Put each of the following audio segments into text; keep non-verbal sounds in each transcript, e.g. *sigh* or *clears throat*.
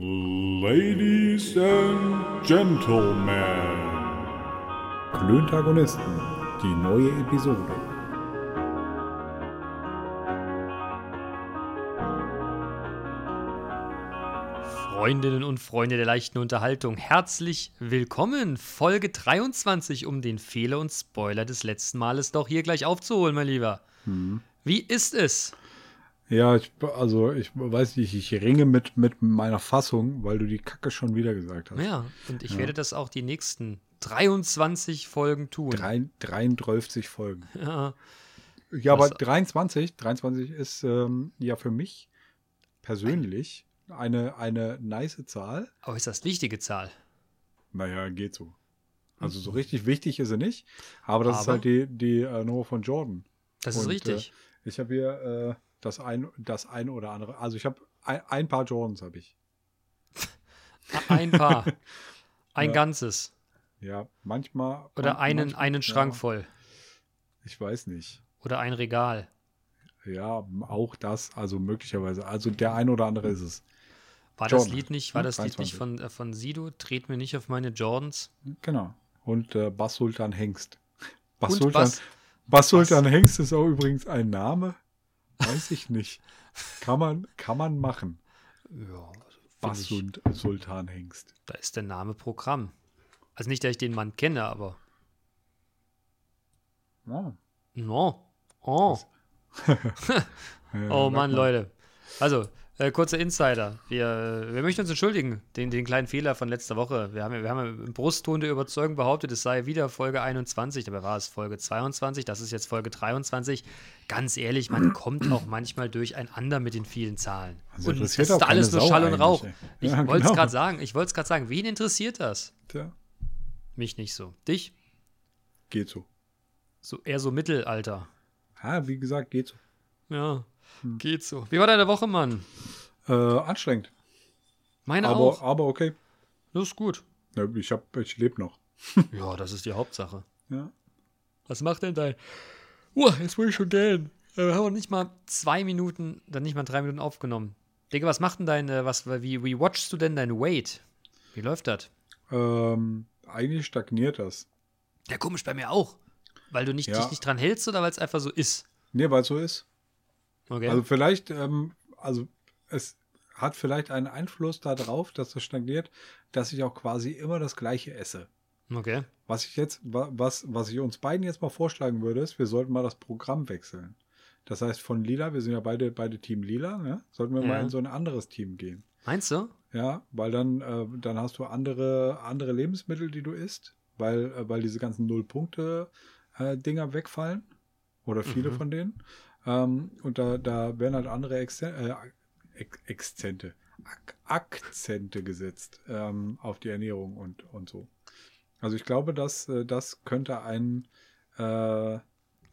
Ladies and Gentlemen. Klöntagonisten, die neue Episode. Freundinnen und Freunde der leichten Unterhaltung, herzlich willkommen. Folge 23, um den Fehler und Spoiler des letzten Males doch hier gleich aufzuholen, mein Lieber. Wie ist es? Ja, ich, also ich weiß nicht, ich ringe mit, mit meiner Fassung, weil du die Kacke schon wieder gesagt hast. Ja, und ich werde das auch die nächsten 23 Folgen tun. Drei, 33 Folgen. *laughs* Ja, Ja, aber Was- 23, 23 ist ähm, ja für mich persönlich eine, eine nice Zahl. aber ist das wichtige Zahl? Naja, geht so. Also so richtig wichtig ist sie nicht, aber das ist Aber? halt die, die äh, Nummer von Jordan. Das ist Und, richtig. Äh, ich habe hier äh, das ein, das ein oder andere. Also ich habe ein, ein paar Jordans habe ich. *laughs* Ein Paar. *laughs* Ein Ja. ganzes. Ja, manchmal. Oder einen, manchmal- einen Schrank ja, voll. Ich weiß nicht. Oder ein Regal. Ja, auch das, also möglicherweise. Also der ein oder andere ist es. War Jordan, das Lied nicht, war ne? das Lied nicht 23. von, äh, von Sido? Tret mir nicht auf meine Jordans. Genau. Und äh, Bass Sultan Hengst. *laughs* Bass Sultan, Bass- Bass Sultan Hengst ist auch übrigens ein Name. Weiß ich nicht. Kann man, kann man machen. Ja, find ich, Sul- Sultan Hengst. da ist der Name Programm. Also nicht, dass ich den Mann kenne, aber. No. Oh. Äh, *laughs* *laughs* Oh merkt Mann, man. Leute. Also, äh, kurzer Insider. Wir, wir möchten uns entschuldigen, den, den kleinen Fehler von letzter Woche. Wir haben, wir haben im Brustton der Überzeugung behauptet, es sei wieder Folge 21, dabei war es Folge 22, das ist jetzt Folge 23. Ganz ehrlich, man *clears throat* kommt auch manchmal durcheinander mit den vielen Zahlen. Also und das ist alles nur Sau Schall und Rauch. Ich Ja, wollte es genau. gerade sagen, ich wollte es gerade sagen. Wen interessiert das? Tja, Mich nicht so. Dich? geht so. So eher so Mittelalter. Ja, wie gesagt, geht so. Ja, Hm. geht so. Wie war deine Woche, Mann? Äh, anstrengend. Meine Aber, auch. aber okay. Das ist gut. Ne, Ich, hab- ich lebe noch. *laughs* Ja, das ist die Hauptsache. Ja. Was macht denn dein. Uah, jetzt will ich schon gehen. Äh, Wir haben noch nicht mal zwei Minuten, dann nicht mal drei Minuten aufgenommen. Digga, was macht denn dein, äh, was, wie, wie watchst du denn dein Weight? Wie läuft das? Ähm, eigentlich stagniert das. Ja, komisch bei mir auch. Weil du nicht, Ja. dich nicht dran hältst oder weil es einfach so ist? Nee, weil es so ist. Okay. Also vielleicht, ähm, also es hat vielleicht einen Einfluss darauf, dass es stagniert, dass ich auch quasi immer das Gleiche esse. okay. Was ich jetzt, wa- was, was ich uns beiden jetzt mal vorschlagen würde, ist, wir sollten mal das Programm wechseln. Das heißt, von Lila, wir sind ja beide, beide Team Lila, ne? sollten wir mal Ja. in so ein anderes Team gehen. Meinst du? Ja, weil dann, äh, dann hast du andere, andere Lebensmittel, die du isst, weil, äh, weil diese ganzen Null-Punkte-Dinger wegfallen. Oder viele Mhm. von denen. Ähm, und da, da werden halt andere Exzen äh, Ex Exzente, Ak Akzente gesetzt ähm, auf die Ernährung und, und so. Also ich glaube, dass äh, das könnte ein, äh,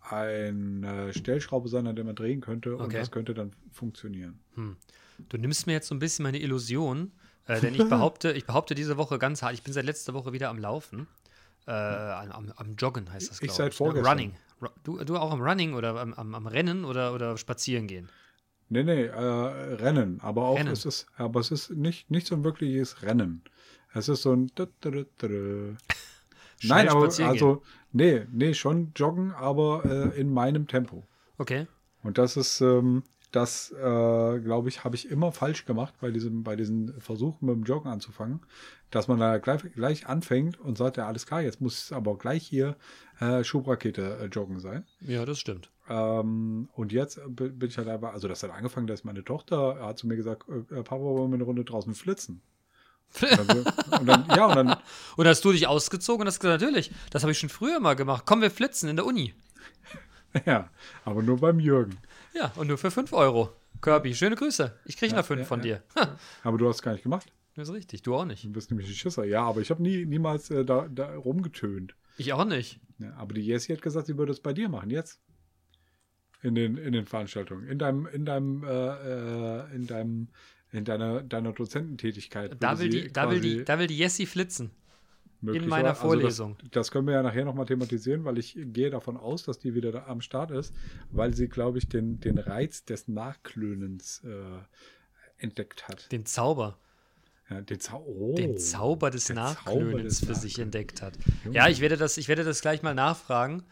ein äh, Stellschraube sein, an der man drehen könnte und Okay. das könnte dann funktionieren. Hm. Du nimmst mir jetzt so ein bisschen meine Illusion, äh, denn *laughs* ich behaupte, ich behaupte diese Woche ganz hart, ich bin seit letzter Woche wieder am Laufen. Äh, am, am Joggen heißt das, Ich glaube seit Ne? vorgestern. Running. Ru- Du, du auch am Running oder am, am, am Rennen oder, oder spazieren gehen? Nee, nee, äh, Rennen. Aber auch Rennen. es ist, aber es ist nicht, nicht so ein wirkliches Rennen. Es ist so ein. Nein, aber also, nee, nee, schon joggen, aber äh, in meinem Tempo. Okay. Und das ist, ähm, das, äh, glaube ich, habe ich immer falsch gemacht bei diesem, bei diesen Versuchen mit dem Joggen anzufangen, dass man da gleich, gleich anfängt und sagt, ja, alles klar, jetzt muss es aber gleich hier äh, Schubrakete äh, joggen sein. Ja, das stimmt. Ähm, und jetzt bin ich halt einfach, also das hat angefangen, dass meine Tochter hat zu mir gesagt, äh, äh, Papa, wollen wir eine Runde draußen flitzen? Und dann, so- *laughs* und dann, ja, und dann, Und hast du dich ausgezogen und hast gesagt, natürlich, das habe ich schon früher mal gemacht. Komm, wir flitzen in der Uni. *laughs* ja, aber nur beim Jürgen. Ja, und nur für 5 Euro. Kirby, schöne Grüße. Ich kriege Ja, noch 5 ja, von ja. dir. Aber du hast es gar nicht gemacht. das ist richtig, du auch nicht. Du bist nämlich ein Schisser. Ja, aber ich habe nie, niemals äh, da, da rumgetönt. Ich auch nicht. Ja, aber die Jessie hat gesagt, sie würde es bei dir machen, jetzt. In den, in den Veranstaltungen. In deinem, in deinem, äh, äh, in deinem, in deiner, deiner Dozententätigkeit. Da will, die, da, will die, da will die Jessie flitzen. Möglicherweise- meiner also Vorlesung. das, das können wir ja nachher nochmal thematisieren, weil ich gehe davon aus, dass die wieder da am Start ist, weil sie, glaube ich, den, den Reiz des Nachklönens äh, entdeckt hat. Den Zauber. Ja, den, Zau oh, den Zauber des der Zauber Nachklönens des für sich Nachklönens. entdeckt hat. Junge. Ja, ich werde das, ich werde das gleich mal nachfragen.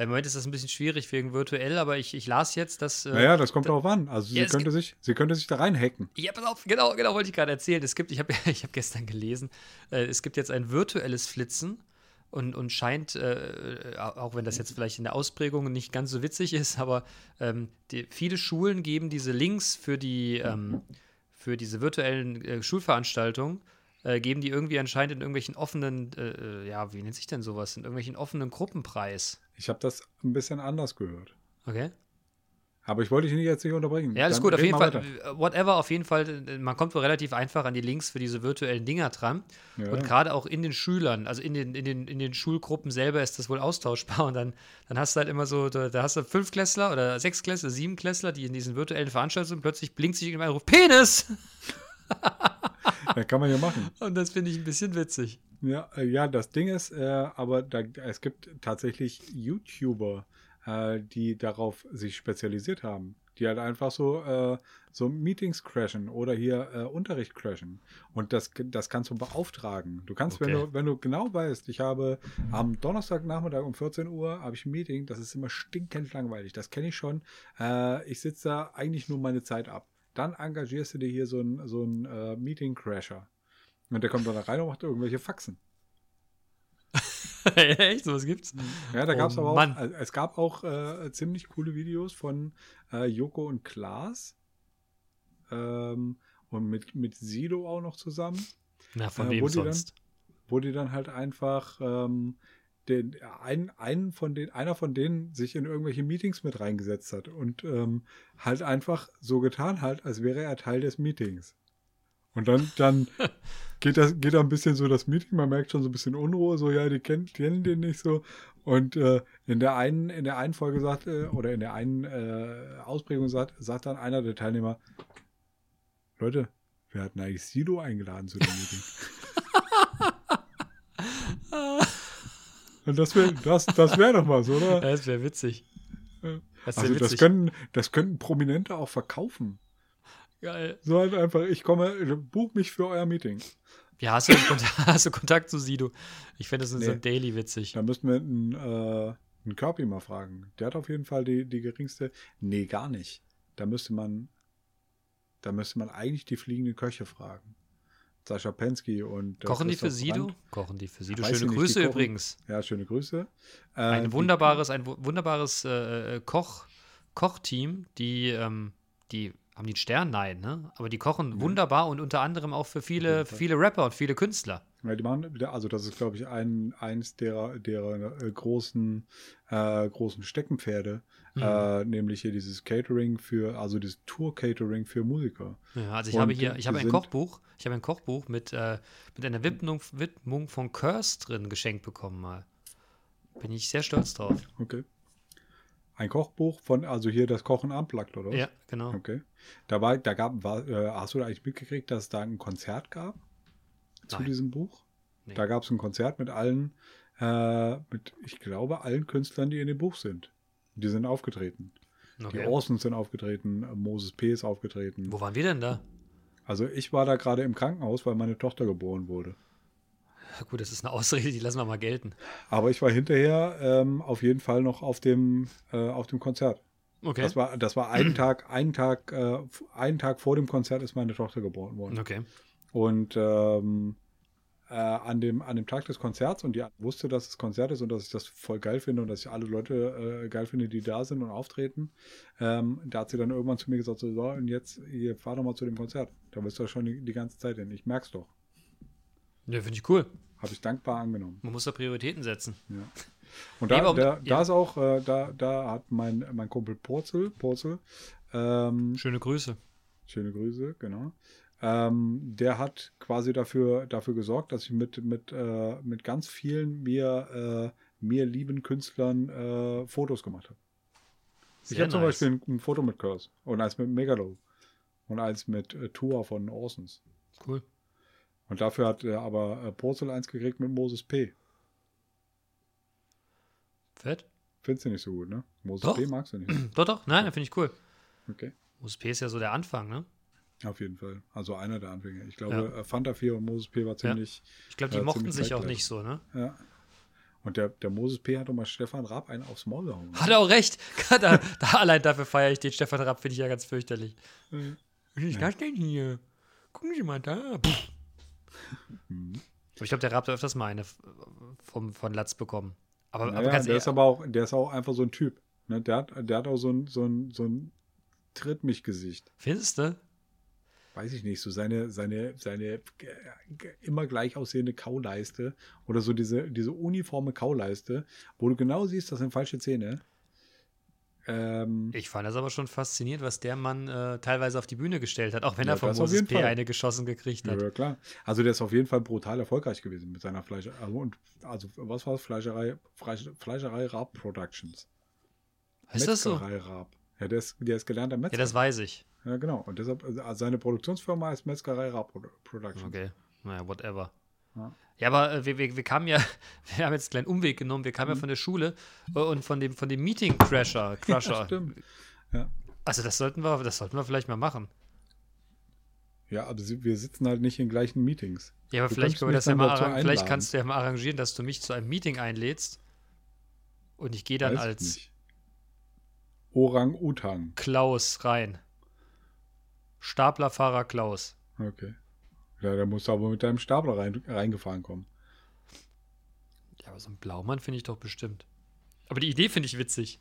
Im Moment ist das ein bisschen schwierig wegen virtuell, aber ich, ich las jetzt, dass. äh, Naja, das kommt darauf an. Also Ja, sie, könnte sich, sie könnte sich da reinhacken. Ja, pass auf, genau, genau, wollte ich gerade erzählen. Es gibt, ich habe *laughs* ich hab gestern gelesen, äh, es gibt jetzt ein virtuelles Flitzen und, und scheint, äh, auch wenn das jetzt vielleicht in der Ausprägung nicht ganz so witzig ist, aber ähm, die, viele Schulen geben diese Links für die, ähm, für diese virtuellen äh, Schulveranstaltungen, äh, geben die irgendwie anscheinend in irgendwelchen offenen, äh, äh, ja, wie nennt sich denn sowas, in irgendwelchen offenen Gruppenpreis. Ich habe das ein bisschen anders gehört. Okay? Aber ich wollte dich nicht jetzt nicht unterbrechen. Ja, alles Dann gut, auf jeden Fall. weiter. äh, Whatever, auf jeden Fall. äh, Man kommt wohl relativ einfach an die Links für diese virtuellen Dinger dran. Ja. Und gerade auch in den Schülern, also in den, in, den, in den Schulgruppen selber ist das wohl austauschbar. Und dann, dann hast du halt immer so, da, da hast du fünf Klässler oder sechs Klässler, sieben Klässler, die in diesen virtuellen Veranstaltungen sind. Plötzlich blinkt sich irgendwann Ruf Penis! *laughs* Ja, kann man ja machen. Und das finde ich ein bisschen witzig. Ja, äh, ja, das Ding ist, äh, aber da, es gibt tatsächlich YouTuber, äh, die darauf sich spezialisiert haben. Die halt einfach so, äh, so Meetings crashen oder hier äh, Unterricht crashen. Und das, das kannst du beauftragen. Du kannst, wenn Okay. du, wenn du genau weißt, ich habe am Donnerstagnachmittag um 14 Uhr habe ich ein Meeting, das ist immer stinkend langweilig. Das kenne ich schon. Äh, ich sitze da eigentlich nur meine Zeit ab. Dann engagierst du dir hier so einen so äh, Meeting-Crasher. Und der kommt dann da rein und macht irgendwelche Faxen. *laughs* Echt? Sowas gibt's? Ja, da Oh gab es aber auch, Mann. äh, es gab auch äh, ziemlich coole Videos von äh, Joko und Klaas. Ähm, und mit, mit Sido auch noch zusammen, Na, von Äh, wem wo die dann- sonst? wo die dann halt einfach ähm, den, ein, einen von den, einer von denen sich in irgendwelche Meetings mit reingesetzt hat und ähm, halt einfach so getan hat, als wäre er Teil des Meetings. Und dann, dann geht das, geht da ein bisschen so das Meeting, man merkt schon so ein bisschen Unruhe, so ja, die kennen, kennen den nicht so. Und äh, in der einen, in der einen Folge sagt, äh, oder in der einen äh, Ausprägung sagt, sagt dann einer der Teilnehmer, Leute, wir hatten eigentlich Sido eingeladen zu dem Meeting. Und das wäre das, das wär doch was, oder? Ja, das wäre witzig. Das wäre Also das witzig. können, das könnten Prominente auch verkaufen. Geil. So halt einfach, ich komme, buch mich für euer Meeting. Ja, hast du, Kontakt, *laughs* hast du Kontakt zu Sido? Ich fände das in so Nee. einem Daily witzig. Da müssten wir einen, äh, einen Kirby mal fragen. Der hat auf jeden Fall die, die geringste. Nee, gar nicht. Da müsste man, da müsste man eigentlich die fliegenden Köche fragen. Sascha Pensky und. äh, Kochen die für Sido? Kochen die für Sido. Weiß Schöne Grüße übrigens. Ja, schöne Grüße. Äh, Ein wunderbares, ein wu- wunderbares äh, äh, Koch, Kochteam, die, ähm, die haben die einen Stern? Nein, ne? Aber die kochen wunderbar und unter anderem auch für viele, für viele Rapper und viele Künstler. Ja, die machen, also das ist, glaube ich, ein, eins derer, derer äh, großen, äh, großen Steckenpferde, Mhm. äh, nämlich hier dieses Catering für, also dieses Tour-Catering für Musiker. Ja, also ich Und habe hier, ich habe ein Kochbuch, ich habe ein Kochbuch mit, äh, mit einer Widmung, Widmung von Curse drin geschenkt bekommen mal. Bin ich sehr stolz drauf. Okay. Ein Kochbuch von, also hier das Kochen unplugged, oder? Ja, genau. Okay. Da war, da gab, war, äh, hast du da eigentlich mitgekriegt, dass es da ein Konzert gab zu Nein. diesem Buch? Nee. Da gab es ein Konzert mit allen, äh, mit, ich glaube, allen Künstlern, die in dem Buch sind. Die sind aufgetreten. Die Okay. Orsons sind aufgetreten, Moses P. ist aufgetreten. Wo waren wir denn da? Also ich war da gerade im Krankenhaus, weil meine Tochter geboren wurde. Gut, das ist eine Ausrede, die lassen wir mal gelten. Aber ich war hinterher ähm, auf jeden Fall noch auf dem, äh, auf dem Konzert. Okay. Das war, das war einen Tag, einen Tag, äh, einen Tag vor dem Konzert ist meine Tochter geboren worden. okay. Und ähm, äh, an, dem, an dem Tag des Konzerts und die wusste, dass es Konzert ist und dass ich das voll geil finde und dass ich alle Leute äh, geil finde, die da sind und auftreten. Ähm, da hat sie dann irgendwann zu mir gesagt, so, so und jetzt, hier, fahr doch mal zu dem Konzert. Da bist du schon die, die ganze Zeit hin. Ich merk's doch. Ja, finde ich cool. Habe ich dankbar angenommen. Man muss da Prioritäten setzen. Ja. Und Nee, da, aber um- da, ja. da ist auch, äh, da, da hat mein, mein Kumpel Porzel, Porzel, ähm, Schöne Grüße. schöne Grüße, genau. Ähm, der hat quasi dafür, dafür gesorgt, dass ich mit, mit, äh, mit ganz vielen mir, äh, mir lieben Künstlern äh, Fotos gemacht habe. Ich habe zum nice. Beispiel ein, ein Foto mit Curse und eins mit Megalo und eins mit äh, Tour von Orsons. Cool. Und dafür hat er aber äh, Porzel eins gekriegt mit Moses P. Fett. Findest du nicht so gut, ne? Moses Doch. P magst du nicht. *clears throat* Doch, doch. Nein, finde ich cool. Okay. USP ist ja so der Anfang, ne? Auf jeden Fall. Also einer der Anfänger. Ich glaube, äh, Fanta 4 und Moses P war ziemlich. Ich glaube, die Ja, mochten sich auch nicht so, ne? Ja. Und der, der Moses P hat doch mal Stefan Raab einen aufs Maul gehauen. Hat er auch recht. *laughs* da, da, allein dafür feiere ich den Stefan Rapp, finde ich ja ganz fürchterlich. Was ist das denn hier? Gucken Sie mal da. Pff. Mhm. Aber ich glaube, der hat öfters mal eine vom, von Latz bekommen. Aber, aber Naja, ganz der ist aber auch, der ist auch einfach so ein Typ. Ne? Der, hat, der hat auch so ein, so ein, so ein Tritt mich Gesicht. findest du? Weiß ich nicht, so seine, seine, seine immer gleich aussehende Kauleiste oder so diese, diese uniforme Kauleiste, wo du genau siehst, das sind falsche Zähne. Ähm, Ich fand das aber schon faszinierend, was der Mann äh, teilweise auf die Bühne gestellt hat, auch wenn Ja, er von Moses P. Fall. eine geschossen gekriegt ja, hat. ja, klar. Also der ist auf jeden Fall brutal erfolgreich gewesen mit seiner Fleischerei. Also, und, also was war es? Fleischerei, Fleisch- Fleischerei Raab Productions. Ist das so? Metzgerei Raab. Ja, der ist, der ist gelernter Ja, Metzger. das weiß ich. Ja, genau. Und deshalb, also seine Produktionsfirma heißt Metzgerei Raab Produ- Productions. Okay, naja, whatever. Ja. Ja, aber äh, wir, wir, wir kamen ja, *laughs* wir haben jetzt einen kleinen Umweg genommen, wir kamen ja von der Schule äh, und von dem, von dem Meeting Crasher. *laughs* Crusher. Ja, stimmt. Ja. Also das sollten wir, das sollten wir vielleicht mal machen. Ja, aber wir sitzen halt nicht in gleichen Meetings. Ja, aber Du vielleicht können wir das ja mal. Vielleicht kannst du ja mal arrangieren, dass du mich zu einem Meeting einlädst. Und ich gehe dann Weiß als. Orang-Utang. Klaus rein. Staplerfahrer Klaus. Okay. Ja, da musst du aber mit deinem Stapler rein, reingefahren kommen. Ja, aber so ein Blaumann finde ich doch bestimmt. Aber die Idee finde ich witzig.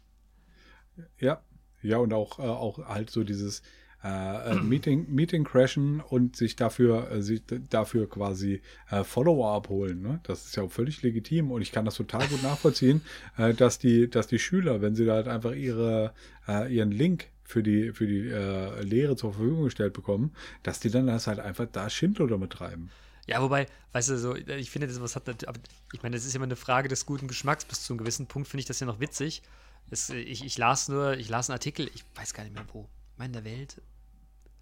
Ja. Ja, und auch, äh, auch halt so dieses äh, äh, Meeting, Meeting crashen und sich dafür, äh, sich dafür quasi äh, Follower abholen. Ne? Das ist ja auch völlig legitim und ich kann das total gut nachvollziehen, äh, dass, die, dass die Schüler, wenn sie da halt einfach ihre, ihren Link für die, für die äh, Lehre zur Verfügung gestellt bekommen, dass die dann das halt einfach da Schindluder mit treiben. Ja, wobei, weißt du, so, ich finde, das was hat, ich meine, das ist immer eine Frage des guten Geschmacks. Bis zu einem gewissen Punkt finde ich das ja noch witzig. Es, ich, ich las nur, ich las einen Artikel, ich weiß gar nicht mehr wo, in der Welt,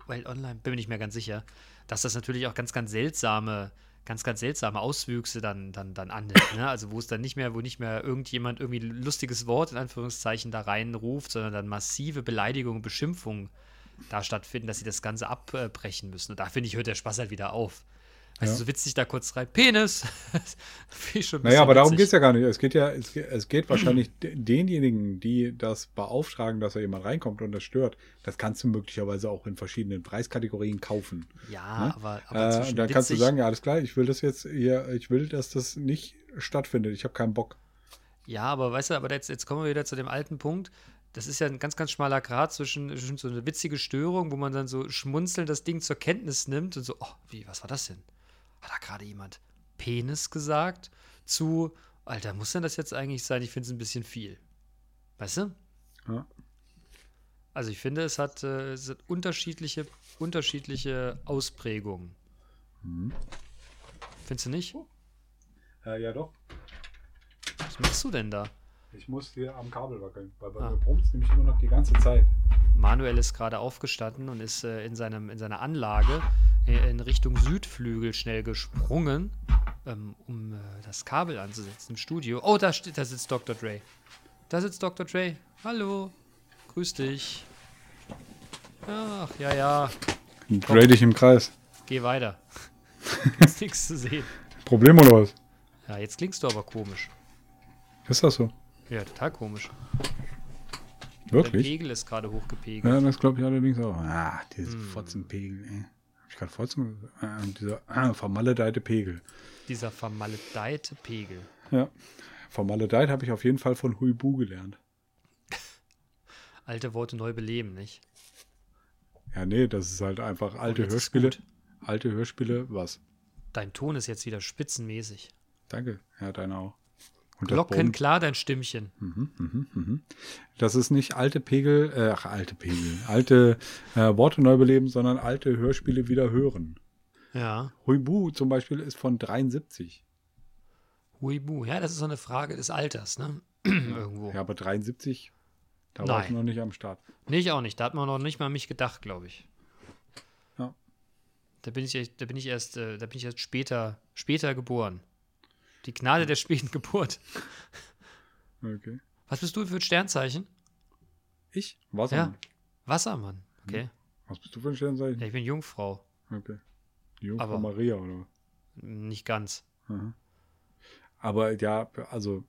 Welt Online, bin mir nicht mehr ganz sicher, dass das natürlich auch ganz, ganz seltsame, ganz, ganz seltsame Auswüchse dann, dann, dann annimmt. Ne? Also wo es dann nicht mehr, wo nicht mehr irgendjemand irgendwie ein lustiges Wort in Anführungszeichen da reinruft, sondern dann massive Beleidigungen, Beschimpfungen da stattfinden, dass sie das Ganze abbrechen müssen. Und da finde ich, hört der Spaß halt wieder auf. Also Ja. so witzig da kurz rein. Penis! *laughs* Naja, aber darum geht es ja gar nicht. Es geht ja, es geht, es geht wahrscheinlich de- denjenigen, die das beauftragen, dass da jemand reinkommt und das stört. Das kannst du möglicherweise auch in verschiedenen Preiskategorien kaufen. Ja, Ne? aber, aber Äh, dann kannst du sagen, ja, alles klar, ich will das jetzt hier, ich will, dass das nicht stattfindet. Ich habe keinen Bock. Ja, aber weißt du, aber jetzt, jetzt kommen wir wieder zu dem alten Punkt. Das ist ja ein ganz, ganz schmaler Grad zwischen, zwischen so eine witzige Störung, wo man dann so schmunzelnd das Ding zur Kenntnis nimmt und so, oh, wie, was war das denn? Hat da gerade jemand Penis gesagt? Zu, Alter, muss denn das jetzt eigentlich sein? Ich finde es ein bisschen viel. Weißt du? Ja. Also ich finde, es hat, äh, es hat unterschiedliche, unterschiedliche Ausprägungen. Mhm. Findest du nicht? Äh, ja, doch. Was machst du denn da? Ich muss hier am Kabel wackeln, weil bei Ah. mir brummt nämlich immer noch die ganze Zeit. Manuel ist gerade aufgestanden und ist äh, in, seinem, in seiner Anlage in Richtung Südflügel schnell gesprungen, ähm, um äh, das Kabel anzusetzen im Studio. Oh, da, steht, da sitzt Dr. Dre. Da sitzt Dr. Dre. Hallo. Grüß dich. Ach, ja, ja. Dreh dich im Kreis. Geh weiter. *laughs* ist nichts zu sehen. Problem oder was? Ja, jetzt klingst du aber komisch. Ist das so? Ja, total komisch. Der Wirklich? Pegel ist gerade hochgepegelt. Ja, das glaube ich allerdings auch. Ah, dieses Hm. Fotzenpegel, ey. Ich gerade Fotzen? Äh, dieser äh, vermaledeite Pegel. Dieser vermaledeite Pegel. Ja. Vermaledeit habe ich auf jeden Fall von Huibu gelernt. *laughs* Alte Worte neu beleben, nicht? Ja, nee, das ist halt einfach alte Oh, ist Hörspiele. Alte Hörspiele, was? Dein Ton ist jetzt wieder spitzenmäßig. Danke. Ja, deine auch. Glockenklar dein Stimmchen. Mhm, mhm, mhm. Das ist nicht alte Pegel, äh, ach, alte Pegel, *laughs* alte äh, Worte neu beleben, sondern alte Hörspiele wieder hören. Ja. Huibu zum Beispiel ist von 73. Huibu. Ja, das ist so eine Frage des Alters, ne? *clears throat* Irgendwo. Ja, aber 73, da war ich Nein. noch nicht am Start. Nee, ich auch nicht. Da hat man noch nicht mal an mich gedacht, glaube ich. Ja. Da bin ich, da bin ich erst, äh, da bin ich erst später, später geboren. Die Gnade der späten Geburt. Okay. Was bist du für ein Sternzeichen? Ich? Wassermann. Wassermann. Okay. Was bist du für ein Sternzeichen? Ja, ich bin Jungfrau. Okay. Die Jungfrau Aber- Maria, oder? Nicht ganz. Aha. Aber ja, also,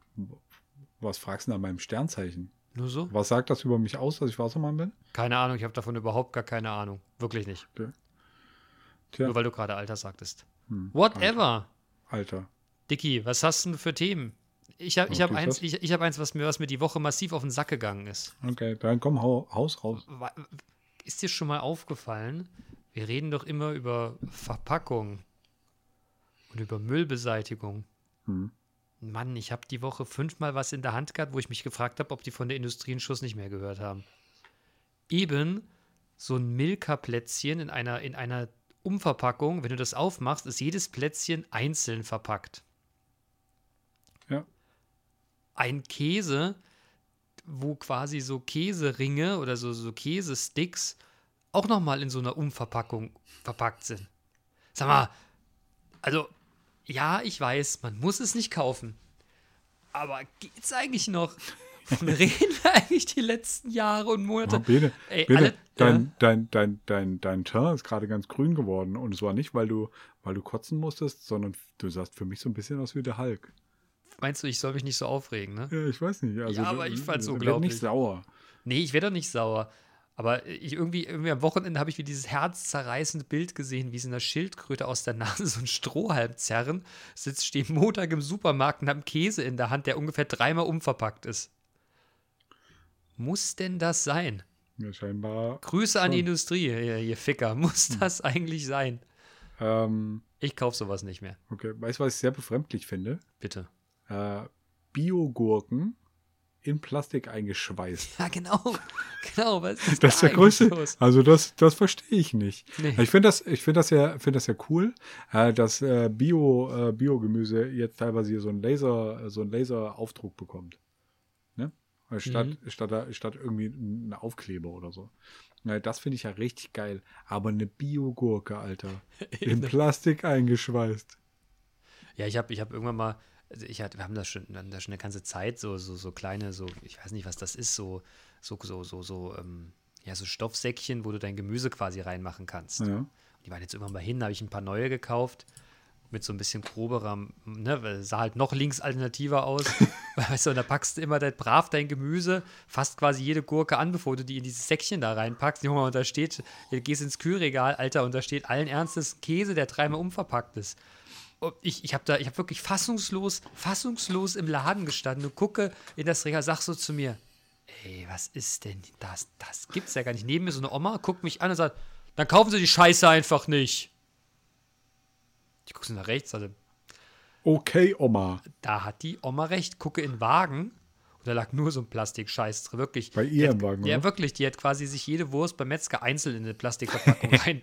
was fragst du nach meinem Sternzeichen? Nur so? Was sagt das über mich aus, dass ich Wassermann bin? Keine Ahnung, ich habe davon überhaupt gar keine Ahnung. Wirklich nicht. Tja, Nur weil du gerade Alter sagtest. Hm, Whatever. Alter. Dicky, was hast du denn für Themen? Ich habe ich hab Okay, eins, was? ich, ich hab eins was, mir, was mir die Woche massiv auf den Sack gegangen ist. Okay, dann komm, hau, Haus raus. Ist dir schon mal aufgefallen, wir reden doch immer über Verpackung und über Müllbeseitigung. Hm. Mann, ich habe die Woche fünfmal was in der Hand gehabt, wo ich mich gefragt habe, ob die von der Industrie einen Schuss nicht mehr gehört haben. Eben so ein Milka-Plätzchen in einer, in einer Umverpackung, wenn du das aufmachst, ist jedes Plätzchen einzeln verpackt. Ein Käse, wo quasi so Käseringe oder so, so Käsesticks auch nochmal in so einer Umverpackung verpackt sind. Sag mal, also, ja, ich weiß, man muss es nicht kaufen. Aber geht's eigentlich noch? *laughs* Wovon reden wir eigentlich die letzten Jahre und Monate? Oh, Bene, Ey, Bene alle- dein, ja. dein, dein, dein, dein Teint ist gerade ganz grün geworden. Und es war nicht, weil du, weil du kotzen musstest, sondern du sahst für mich so ein bisschen aus wie der Hulk. Meinst du, ich soll mich nicht so aufregen, ne? Ja, ich weiß nicht. Also, Ja, aber ich fand's werd unglaublich. nicht sauer. Nee, ich werde doch nicht sauer. Aber ich irgendwie, irgendwie am Wochenende habe ich wie dieses herzzerreißende Bild gesehen, wie sie einer Schildkröte aus der Nase so einen Strohhalm zerren, sitzt, steht Montag im Supermarkt und hat einen Käse in der Hand, der ungefähr dreimal umverpackt ist. Muss denn das sein? Ja, scheinbar. Grüße an die Schon. Industrie, ihr, ihr Ficker. Muss das eigentlich sein? Ähm, Ich kaufe sowas nicht mehr. okay, weißt du, was ich sehr befremdlich finde? Bitte. Äh, Biogurken in Plastik eingeschweißt. Ja, genau. *laughs* Genau. Was ist Das ist da der größte. los? Also das, das verstehe ich nicht. Nee. Ich finde das, ich finde das ja, finde das ja cool, äh, dass äh, Bio, äh, Biogemüse jetzt teilweise hier so einen Laser, so einen Laseraufdruck bekommt. Ne? Statt, Mhm. statt, statt irgendwie ein Aufkleber oder so. Das finde ich ja richtig geil. Aber eine Biogurke, Alter. *laughs* In Plastik eingeschweißt. Ja, ich habe ich hab irgendwann mal, also ich hatte, wir haben das schon, da schon eine ganze Zeit so, so, so kleine, so, ich weiß nicht, was das ist, so, so, so, so, so, ähm, ja, so Stoffsäckchen, wo du dein Gemüse quasi reinmachen kannst. Ja. Die waren jetzt irgendwann mal hin, habe ich ein paar neue gekauft. Mit so ein bisschen groberem, ne, sah halt noch links alternativer aus. *laughs* weißt du, und da packst du immer da brav dein Gemüse, fast quasi jede Gurke an, bevor du die in dieses Säckchen da reinpackst. Junge, und da steht, gehst ins Kühlregal, Alter, und da steht allen Ernstes Käse, der dreimal umverpackt ist. Ich, ich habe da, ich habe wirklich fassungslos, fassungslos im Laden gestanden und gucke in das Regal, sag so zu mir, ey, was ist denn das? Das gibt's ja gar nicht. Neben mir so eine Oma guckt mich an und sagt, dann kaufen Sie die Scheiße einfach nicht. Ich gucke so nach rechts, also Okay, Oma. da hat die Oma recht. Gucke in den Wagen und da lag nur so ein Plastikscheiß drin. Wirklich. Bei ihr hat, im Wagen, Ja, oder? wirklich. Die hat quasi sich jede Wurst beim Metzger einzeln in eine Plastikverpackung *laughs* rein,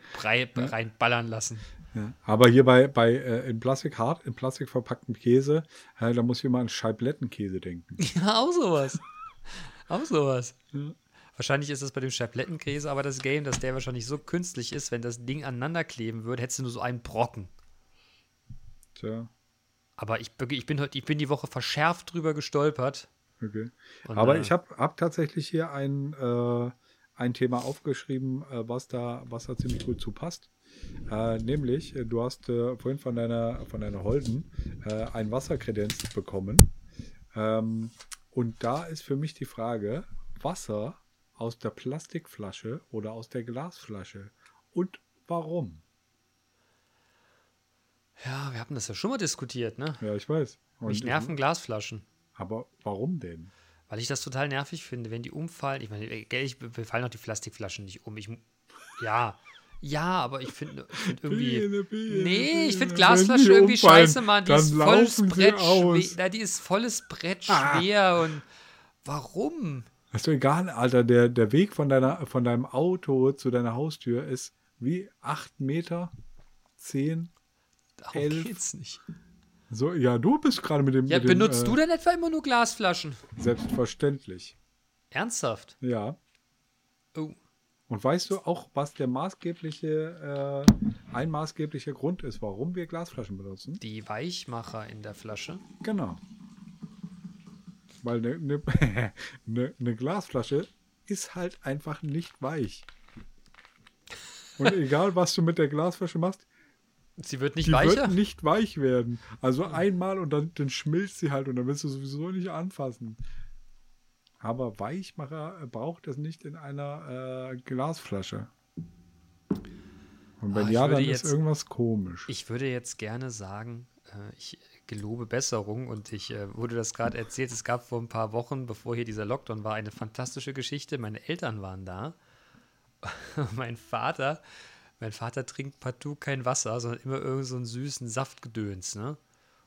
reinballern lassen. Ja. Aber hier bei, bei äh, in Plastik hart, in Plastik verpacktem Käse, äh, da muss ich immer an Scheiblettenkäse denken. *laughs* Ja, auch sowas. *laughs* auch sowas. Ja. Wahrscheinlich ist das bei dem Schablettenkäse aber das Game, dass der wahrscheinlich so künstlich ist, wenn das Ding aneinander kleben würde, hättest du nur so einen Brocken. Tja, Aber ich, ich, bin, ich bin die Woche verschärft drüber gestolpert. okay. Und, Aber äh, ich habe hab tatsächlich hier ein, äh, ein Thema aufgeschrieben, äh, was, da, was da ziemlich gut zu passt. Äh, nämlich, äh, du hast äh, vorhin von deiner, von deiner Holden äh, ein Wasserkredenz bekommen. Ähm, und da ist für mich die Frage, Wasser aus der Plastikflasche oder aus der Glasflasche? Und warum? Ja, wir hatten das ja schon mal diskutiert, ne? Ja, ich weiß. Und Mich nerven Glasflaschen. Aber warum denn? Weil ich das total nervig finde, wenn die umfallen. Ich meine, gell, ich, wir fallen auch die Plastikflaschen nicht um. Ich, ja, ja, aber ich finde find irgendwie. Biene, Biene, Nee, ich finde Glasflasche irgendwie scheiße, Mann. Die ist volles Brett aus. schwer. Na, die ist volles Brett Ah. schwer und warum? Ist doch egal, Alter. Der, der Weg von, deiner, von deinem Auto zu deiner Haustür ist wie 8 Meter, 10. Darum Elf. geht's nicht. So, ja, du bist gerade mit dem. Ja, mit dem, benutzt äh, du denn etwa immer nur Glasflaschen? Selbstverständlich. Ernsthaft? Ja. Oh. Und weißt du auch, was der maßgebliche, äh, ein maßgeblicher Grund ist, warum wir Glasflaschen benutzen? Die Weichmacher in der Flasche. Genau. Weil eine ne, *laughs* ne, ne Glasflasche ist halt einfach nicht weich. Und egal, was du mit der Glasflasche machst, Sie wird nicht die weicher? wird nicht weich werden. Also einmal und dann, dann schmilzt sie halt und dann willst du sowieso nicht anfassen. Aber Weichmacher braucht es nicht in einer äh, Glasflasche. Und wenn ich ja, dann jetzt- ist irgendwas komisch. Ich würde jetzt gerne sagen, äh, ich gelobe Besserung und ich äh, wurde das gerade erzählt. Es gab vor ein paar Wochen, bevor hier dieser Lockdown war, eine fantastische Geschichte. Meine Eltern waren da. *laughs* mein Vater, mein Vater trinkt partout kein Wasser, sondern immer irgend so einen süßen Saftgedöns, ne?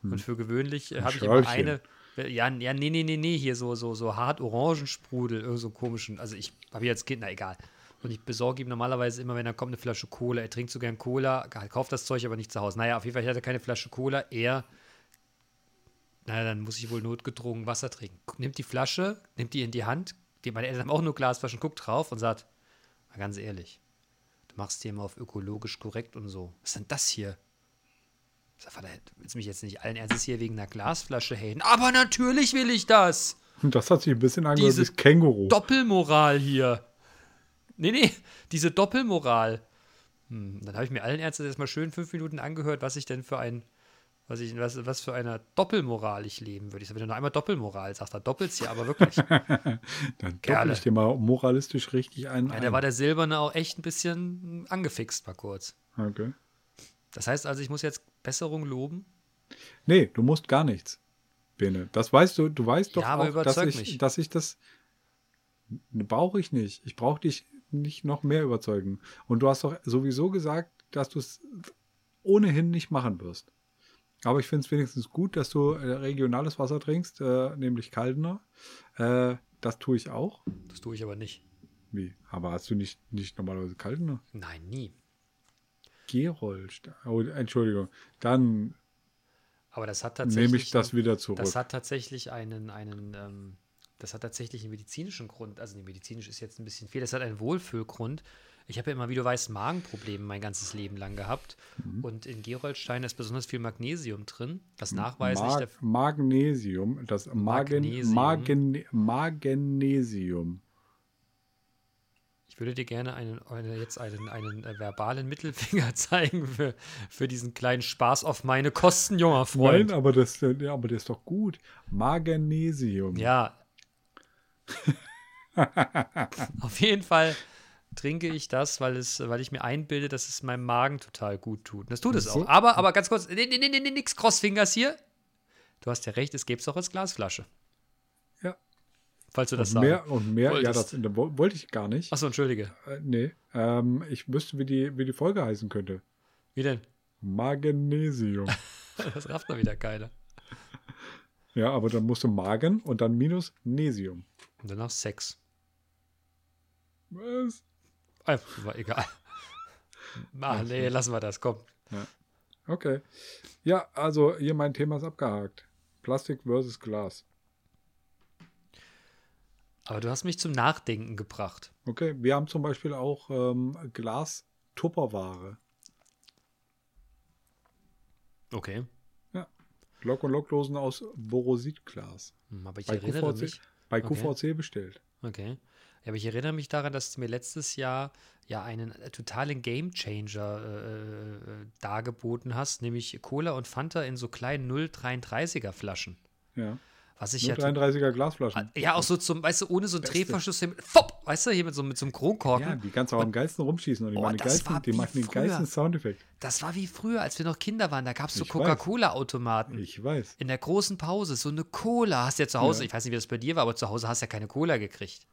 Und für gewöhnlich äh, habe ich immer eine. Ja, ja, nee, nee, nee, nee, hier so, so, so hart Orangensprudel, irgend so komischen. Also ich habe jetzt Kind, na egal. Und ich besorge ihm normalerweise immer, wenn er kommt, eine Flasche Cola. Er trinkt so gern Cola, kauft das Zeug aber nicht zu Hause. Naja, auf jeden Fall, ich hatte keine Flasche Cola. Er, naja, dann muss ich wohl notgedrungen Wasser trinken. Nimmt die Flasche, nimmt die in die Hand. Die, meine Eltern haben auch nur Glasflaschen, guckt drauf und sagt, mal ganz ehrlich, du machst hier immer auf ökologisch korrekt und so. Was ist denn das hier? Sag, Vater, du willst mich jetzt nicht allen Ernstes hier wegen einer Glasflasche haten? Aber natürlich will ich das! Das hat sich ein bisschen angehört Diese Känguru. Doppelmoral hier. Nee, nee, diese Doppelmoral. Hm, dann habe ich mir allen Ernstes erstmal schön fünf Minuten angehört, was ich denn für ein, was ich, was, was für eine Doppelmoral ich leben würde. Ich sage, wenn du noch einmal Doppelmoral sagst, dann doppelt's ja, aber wirklich. *laughs* Dann doppel ich dir mal moralistisch richtig ein. Ja, da war der Silberne auch echt ein bisschen angefixt mal kurz. okay. Das heißt also, ich muss jetzt Besserung loben. Nee, du musst gar nichts. Bene, das weißt du, du weißt doch Ja, aber auch, dass ich, mich. dass ich das brauche ich nicht. Ich brauche dich nicht noch mehr überzeugen. Und du hast doch sowieso gesagt, dass du es ohnehin nicht machen wirst. Aber ich finde es wenigstens gut, dass du äh, regionales Wasser trinkst, äh, nämlich Kaldener. Äh, das tue ich auch. Das tue ich aber nicht. Wie? Aber hast du nicht, nicht normalerweise Kaldener? Nein, nie. Gerold. Oh, Entschuldigung. Dann Aber das hat tatsächlich. nehme ich das wieder zurück. Das hat tatsächlich einen, einen ähm, das hat tatsächlich einen medizinischen Grund. Also, nee, medizinisch ist jetzt ein bisschen viel. Das hat einen Wohlfühlgrund. Ich habe ja immer, wie du weißt, Magenprobleme mein ganzes Leben lang gehabt. Mhm. Und in Geroldstein ist besonders viel Magnesium drin, was nachweislich. Mag Magnesium, das Magen, Magnesium. Magen, Magnesium. Ich würde dir gerne einen, eine, jetzt einen, einen äh, verbalen Mittelfinger *laughs* zeigen für, für diesen kleinen Spaß auf meine Kosten, junger Freund. Nein, aber das, äh, ja, aber das ist doch gut. Magnesium. Ja. *laughs* Auf jeden Fall trinke ich das, weil, es, weil ich mir einbilde, dass es meinem Magen total gut tut. Das tut es auch. Aber, aber ganz kurz, nee, nee, nee, nee, nix Crossfingers hier. Du hast ja recht, es gäbe es auch als Glasflasche. Ja. Falls du das sagst. mehr und mehr, ja, das, wolltest. das wo- wollte ich gar nicht. Achso, entschuldige. Äh, nee, ähm, ich wüsste, wie die, wie die Folge heißen könnte. Wie denn? Magnesium. *laughs* Das rafft doch wieder keiner. ja, aber dann musst du Magen und dann minus Nesium. Und danach Sex. Was? Einfach, war egal. *laughs* Ah, nee, lassen wir das, komm. Okay. Ja, also hier mein Thema ist abgehakt. Plastik versus Glas. Aber du hast mich zum Nachdenken gebracht. Okay, wir haben zum Beispiel auch ähm, Glas-Tupperware. Okay. Lock- und Lockdosen aus Borositglas. Hm, Aber ich Bei erinnere QVC, mich. bei Okay. QVC bestellt. Okay. Ja, aber ich erinnere mich daran, dass du mir letztes Jahr ja einen äh, totalen Gamechanger äh, äh, dargeboten hast, nämlich Cola und Fanta in so kleinen 0,33er Flaschen. Ja. Was ich ja. 33er Glasflaschen. Ja, auch so zum, weißt du, ohne so einen Beste. Drehverschluss, fopp, weißt du, hier mit so, mit so einem Kronkorken. Ja, die kannst du auch am geilsten rumschießen und die Oh, machen, geilsten, die machen den geilsten Soundeffekt. Das war wie früher, als wir noch Kinder waren. Da gab es so. Coca-Cola-Automaten. Ich weiß. In der großen Pause, so eine Cola hast du ja zu Hause, Ja. ich weiß nicht, wie das bei dir war, aber zu Hause hast du ja keine Cola gekriegt.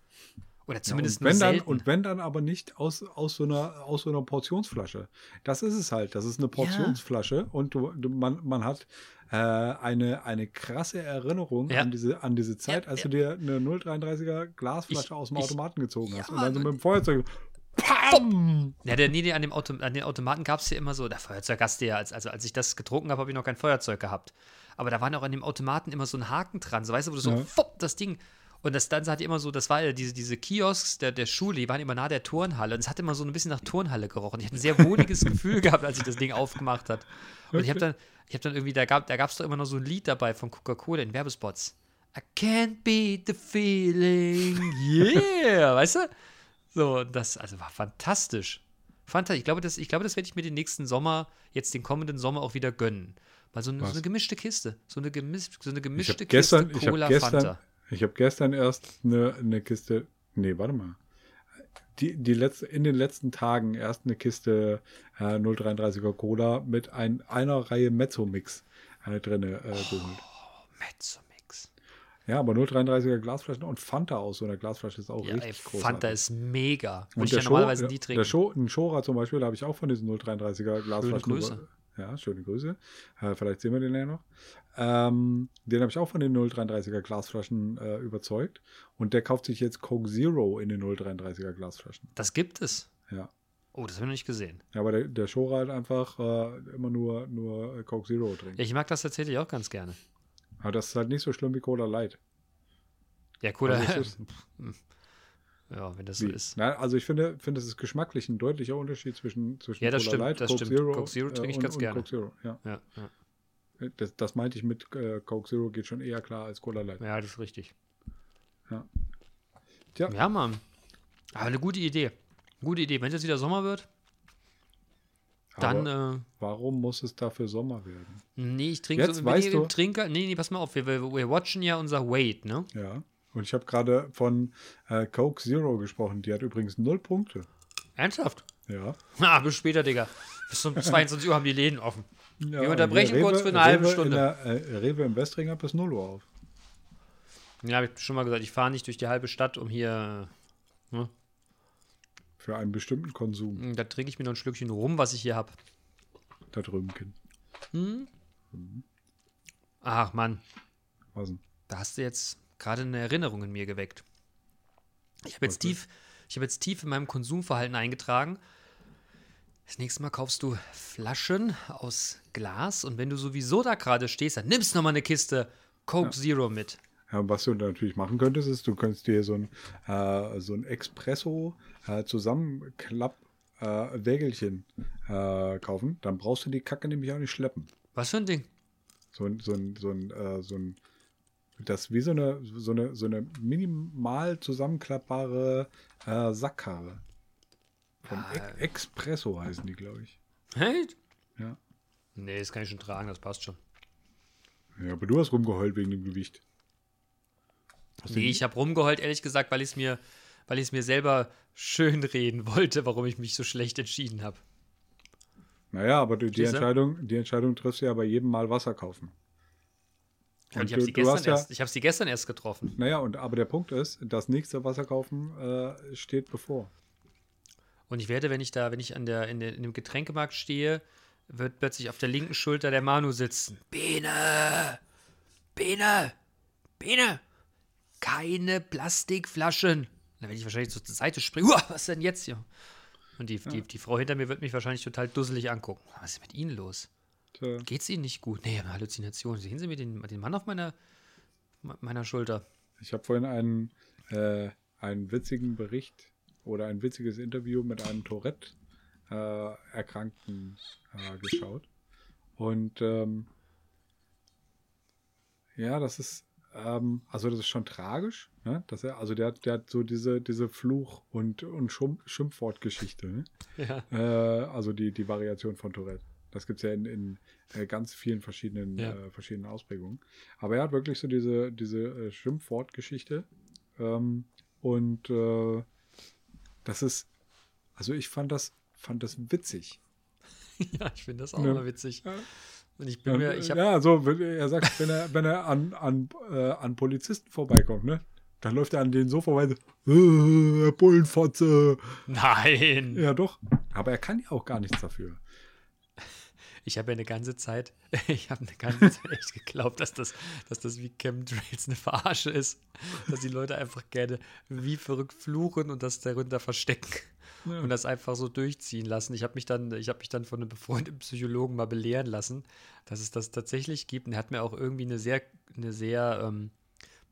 Oder zumindest und wenn, dann, selten. und wenn dann aber nicht aus, aus, so einer, aus so einer Portionsflasche. Das ist es halt. Das ist eine Portionsflasche und du, du, man, man hat äh, eine, eine krasse Erinnerung Ja. an, diese, an diese Zeit, Ja, als du dir eine 0,33er Glasflasche Ich- aus dem ich- Automaten gezogen hast. Und dann so mit dem Feuerzeug. Pam! Ja, der, nee, nee, an, dem Auto, an den Automaten gab es ja immer so, der Feuerzeug hast du ja, als, also als ich das getrunken habe, habe ich noch kein Feuerzeug gehabt. Aber da waren auch an dem Automaten immer so ein Haken dran, so weißt du, wo du so, Ja. fopp, das Ding. Und das dann hatte immer so, das war ja diese, diese Kiosks der, der Schule, die waren immer nahe der Turnhalle. Und es hat immer so ein bisschen nach Turnhalle gerochen. Ich hatte ein sehr wohliges *laughs* Gefühl gehabt, als ich das Ding aufgemacht hat. Und ich habe dann, ich habe dann irgendwie, da gab es da doch immer noch so ein Lied dabei von Coca-Cola in Werbespots. I can't beat the feeling, yeah, *laughs* weißt du? So, das also war fantastisch. Fanta, ich glaube, das, ich glaube, das werde ich mir den nächsten Sommer, jetzt den kommenden Sommer auch wieder gönnen. Mal so, eine- so eine gemischte Kiste. So eine, gemis so eine gemischte gestern, Kiste ich Cola gestern, Fanta. Ich hab gestern erst eine, eine Kiste, nee, warte mal. Die, die letzte, in den letzten Tagen erst eine Kiste äh, 0,33er Cola mit ein, einer Reihe Mezzo-Mix äh, drin äh, geholt. Mezzomix. Ja, aber 0,33er Glasflaschen und Fanta aus so einer Glasflasche ist auch Ja, richtig großartig. Fanta ist mega. Würde Und ich ja normalerweise nie trinken. Der ein Schora zum Beispiel, da habe ich auch von diesen 0,33er Glasflaschen. Grüße. Ja, schöne Grüße. Äh, vielleicht sehen wir den ja noch. Ähm, den habe ich auch von den 0,33er Glasflaschen äh, überzeugt. Und der kauft sich jetzt Coke Zero in den 0,33er Glasflaschen. das gibt es. Ja. Oh, das habe ich noch nicht gesehen. Ja, aber der, der Schora halt einfach äh, immer nur, nur Coke Zero trinkt. Ja, ich mag das tatsächlich auch ganz gerne. Aber das ist halt nicht so schlimm wie Cola Light. Ja, cooler. Also *laughs* ja, wenn das so Wie? ist. Na, also ich finde, finde, es ist geschmacklich ein deutlicher Unterschied zwischen, zwischen Ja, das Cola stimmt, Light, das Coke stimmt. Zero, Coke Zero äh, trinke ich und, ganz und gerne. Coke Zero, ja. Ja, ja. Das, das meinte ich mit äh, Coke Zero geht schon eher klar als Cola Light. ja, das ist richtig. Ja. Tja. Ja, Mann. Aber eine gute Idee. Gute Idee. Wenn es jetzt wieder Sommer wird, dann. Äh, warum muss es dafür Sommer werden? nee, ich trinke Jetzt so. weißt du- Trinker, nee, nee, pass mal auf. Wir, wir, wir watchen ja unser Weight, ne? Ja. Und ich habe gerade von äh, Coke Zero gesprochen. Die hat übrigens null Punkte. Ernsthaft? Ja. Na, bis später, Digga. Bis um *laughs* 22 Uhr haben die Läden offen. ja Wir unterbrechen kurz für eine halbe Rewe Stunde. In der, äh, Rewe im Westring hat bis 0 Uhr auf. Ja, habe ich schon mal gesagt, ich fahre nicht durch die halbe Stadt, um hier. Für einen bestimmten Konsum. äh, Da trinke ich mir noch ein Schlückchen rum, was ich hier habe. Da drüben, Kind. Ach, Mann. Was denn? Da hast du jetzt gerade eine Erinnerung in mir geweckt. Ich habe jetzt, Okay. tief, ich hab jetzt tief in meinem Konsumverhalten eingetragen. Das nächste Mal kaufst du Flaschen aus Glas und wenn du sowieso da gerade stehst, dann nimmst du nochmal eine Kiste Coke Zero mit. Ja, was du natürlich machen könntest, ist, du könntest dir so ein, äh, so ein Espresso äh, Zusammenklapp äh, Wägelchen äh, kaufen. Dann brauchst du die Kacke nämlich auch nicht schleppen. Was für ein Ding? So ein, so ein, so ein, äh, so ein das ist wie so eine, so eine, so eine minimal zusammenklappbare äh, Sackkarre. Von Ah. Ex Expresso heißen die, glaube ich. Hey? Ja. Nee, das kann ich schon tragen, das passt schon. ja. Aber du hast rumgeheult wegen dem Gewicht. Nee, ich habe rumgeheult, ehrlich gesagt, weil ich es mir, weil ich es mir selber schön reden wollte, warum ich mich so schlecht entschieden habe. Naja, aber die, die? Entscheidung, die Entscheidung triffst du ja bei jedem Mal Wasser kaufen. Und ich habe sie, ja- hab sie gestern erst getroffen. Naja, und aber der Punkt ist, das nächste Wasserkaufen äh, steht bevor. Und ich werde, wenn ich da, wenn ich an der, in, der, in dem Getränkemarkt stehe, wird plötzlich auf der linken Schulter der Manu sitzen. Biene! Biene! Biene! Keine Plastikflaschen! Dann werde ich wahrscheinlich so zur Seite springen. Uah, was denn jetzt hier? Und die, die, die Frau hinter mir wird mich wahrscheinlich total dusselig angucken. Was ist mit Ihnen los? Tja, Geht's Ihnen nicht gut? Nee, Halluzination. Sehen Sie mir den, den Mann auf meiner, meiner Schulter. Ich habe vorhin einen, äh, einen witzigen Bericht oder ein witziges Interview mit einem Tourette-Erkrankten äh, geschaut. Und ähm, ja, das ist, ähm, also das ist schon tragisch, ne? Dass er, also der, hat- der hat so diese, diese Fluch- und, und Schimpfwortgeschichte, ne? Ja. Äh, also die, die Variation von Tourette. Das gibt es ja in, in äh, ganz vielen verschiedenen, Ja. äh, verschiedenen Ausprägungen. Aber er hat wirklich so diese, diese äh, Schimpfwortgeschichte. Ähm, und äh, das ist, also ich fand das, fand das witzig. *laughs* ja, ich finde das auch Ja. mal witzig. Ja. Und ich bin mir, ich habe ja, so, er sagt, wenn er, wenn er an, an, äh, an Polizisten vorbeikommt, ne? Dann läuft er an denen so vorbei, so, äh, Bullenfotze. Nein! Ja, doch. Aber er kann ja auch gar nichts dafür. Ich habe ja eine ganze Zeit, *laughs* ich habe eine ganze Zeit echt geglaubt, dass das, dass das wie Chemtrails eine Verarsche ist. Dass die Leute einfach gerne wie verrückt fluchen und das darunter verstecken Ja. und das einfach so durchziehen lassen. Ich habe mich dann, ich habe mich dann von einem befreundeten Psychologen mal belehren lassen, dass es das tatsächlich gibt. Und er hat mir auch irgendwie eine sehr, eine sehr ähm,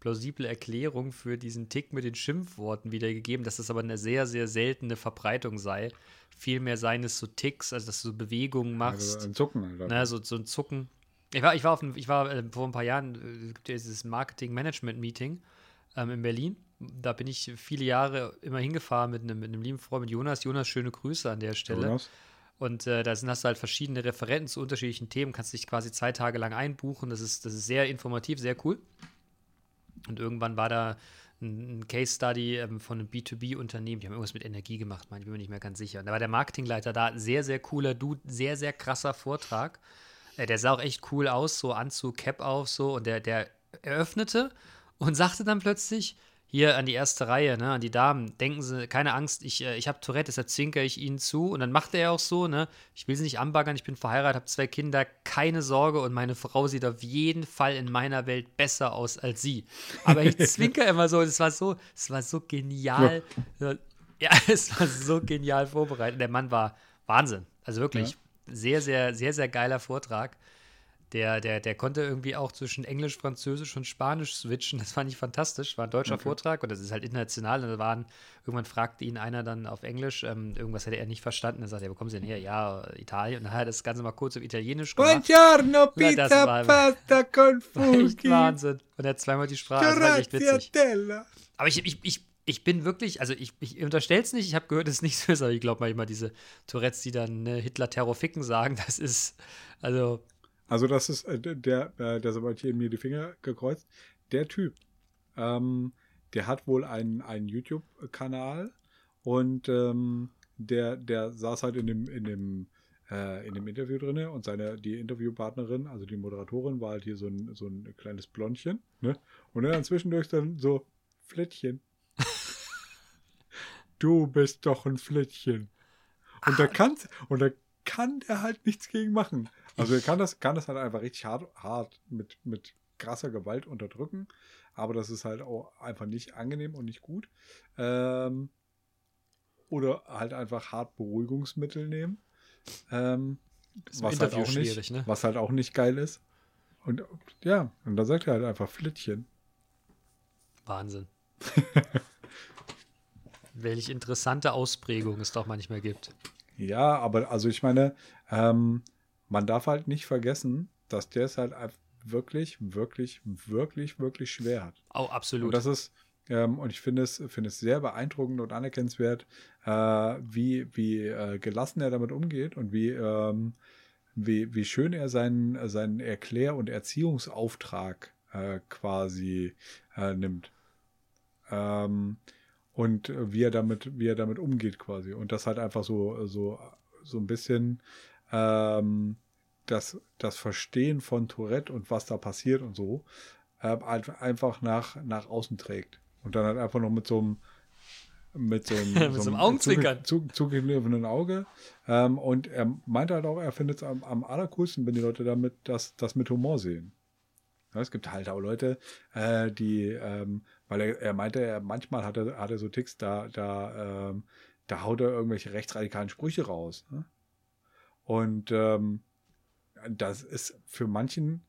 plausible Erklärung für diesen Tick mit den Schimpfworten wiedergegeben, dass das aber eine sehr, sehr seltene Verbreitung sei. Vielmehr seien es so Ticks, also dass du so Bewegungen machst. Also ein Zucken, Alter. Ne, so, so ein Zucken. Ich war, ich war, auf ein, ich war äh, vor ein paar Jahren, äh, gibt ja dieses Marketing-Management-Meeting ähm, in Berlin, da bin ich viele Jahre immer hingefahren mit einem, mit einem lieben Freund, mit Jonas. Jonas, schöne Grüße an der Stelle. Jonas? Und äh, da sind, hast du halt verschiedene Referenten zu unterschiedlichen Themen, kannst dich quasi zwei Tage lang einbuchen. Das ist, das ist sehr informativ, sehr cool. Und irgendwann war da ein, Case Study ähm, von einem B2B-Unternehmen, die haben irgendwas mit Energie gemacht, ich bin mir nicht mehr ganz sicher. Und da war der Marketingleiter da, sehr, sehr cooler Dude, sehr, sehr krasser Vortrag. Äh, der sah auch echt cool aus, so Anzug, Cap auf, so. Und der, der eröffnete und sagte dann plötzlich, hier an die erste Reihe, ne, an die Damen, denken Sie, keine Angst, ich, äh, ich habe Tourette, deshalb zwinkere ich Ihnen zu. Und dann macht er auch so, ne, ich will Sie nicht anbaggern, ich bin verheiratet, habe zwei Kinder, keine Sorge und meine Frau sieht auf jeden Fall in meiner Welt besser aus als Sie. Aber ich *laughs* zwinker immer so, es war so, es war so genial. Ja. ja, *laughs* es war so genial vorbereitet. Der Mann war Wahnsinn. Also wirklich ja. sehr, sehr, sehr, sehr geiler Vortrag. Der, der, der konnte irgendwie auch zwischen Englisch, Französisch und Spanisch switchen. Das fand ich fantastisch. War ein deutscher okay. Vortrag und das ist halt international. Und da waren, irgendwann fragte ihn einer dann auf Englisch, ähm, irgendwas hätte er nicht verstanden. Er sagte, ja, wo kommen Sie denn her? Ja, Italien. Und dann hat er das Ganze mal kurz auf Italienisch gemacht. Buongiorno, pizza, ja, *laughs* pasta con funghi. Wahnsinn. Und er hat zweimal die Sprache. Das war echt witzig. Aber ich, ich, ich, ich bin wirklich, also ich, ich unterstelle es nicht, ich habe gehört, dass es nicht so ist, aber ich glaube manchmal diese Tourettes, die dann ne, Hitler-Terror ficken sagen, das ist, also also das ist äh, der, äh, der Sabatier mir die Finger gekreuzt. Der Typ, ähm, der hat wohl einen, einen YouTube-Kanal und ähm, der, der saß halt in dem, in dem, äh, in dem Interview drin und seine, die Interviewpartnerin, also die Moderatorin, war halt hier so ein, so ein kleines Blondchen, ne? Und dann zwischendurch dann so, Flittchen. *laughs* du bist doch ein Flittchen. Und da kann, und da kann der halt nichts gegen machen. Also er kann das, kann das halt einfach richtig hart, hart mit, mit krasser Gewalt unterdrücken, aber das ist halt auch einfach nicht angenehm und nicht gut. Ähm, oder halt einfach hart Beruhigungsmittel nehmen. Ähm, was, halt auch nicht, ne? was halt auch nicht geil ist. Und ja, und dann sagt er halt einfach Flittchen. Wahnsinn. *laughs* Welch interessante Ausprägung es doch manchmal gibt. Ja, aber also ich meine, ähm, man darf halt nicht vergessen, dass der es halt wirklich, wirklich, wirklich, wirklich schwer hat. Oh, absolut. Und das ist, ähm, und ich finde es, finde es sehr beeindruckend und anerkennenswert, äh, wie, wie äh, gelassen er damit umgeht und wie, ähm, wie, wie schön er seinen, seinen Erklär- und Erziehungsauftrag äh, quasi äh, nimmt. Ähm, und wie er damit, wie er damit umgeht quasi. Und das halt einfach so, so, so ein bisschen ähm, das, das Verstehen von Tourette und was da passiert und so äh, einfach nach, nach außen trägt. Und dann halt einfach noch mit so einem mit so einem, *laughs* mit so einem Augenzwinkern. zugekniffenen Auge. Ähm, und er meinte halt auch, er findet es am, am allercoolsten, wenn die Leute damit das, das mit Humor sehen. Ja, es gibt halt auch Leute, äh, die, ähm, weil er, er meinte, er manchmal hat er, hat er so Ticks, da, da, ähm, da haut er irgendwelche rechtsradikalen Sprüche raus. Ne? Und ähm, das ist für manchen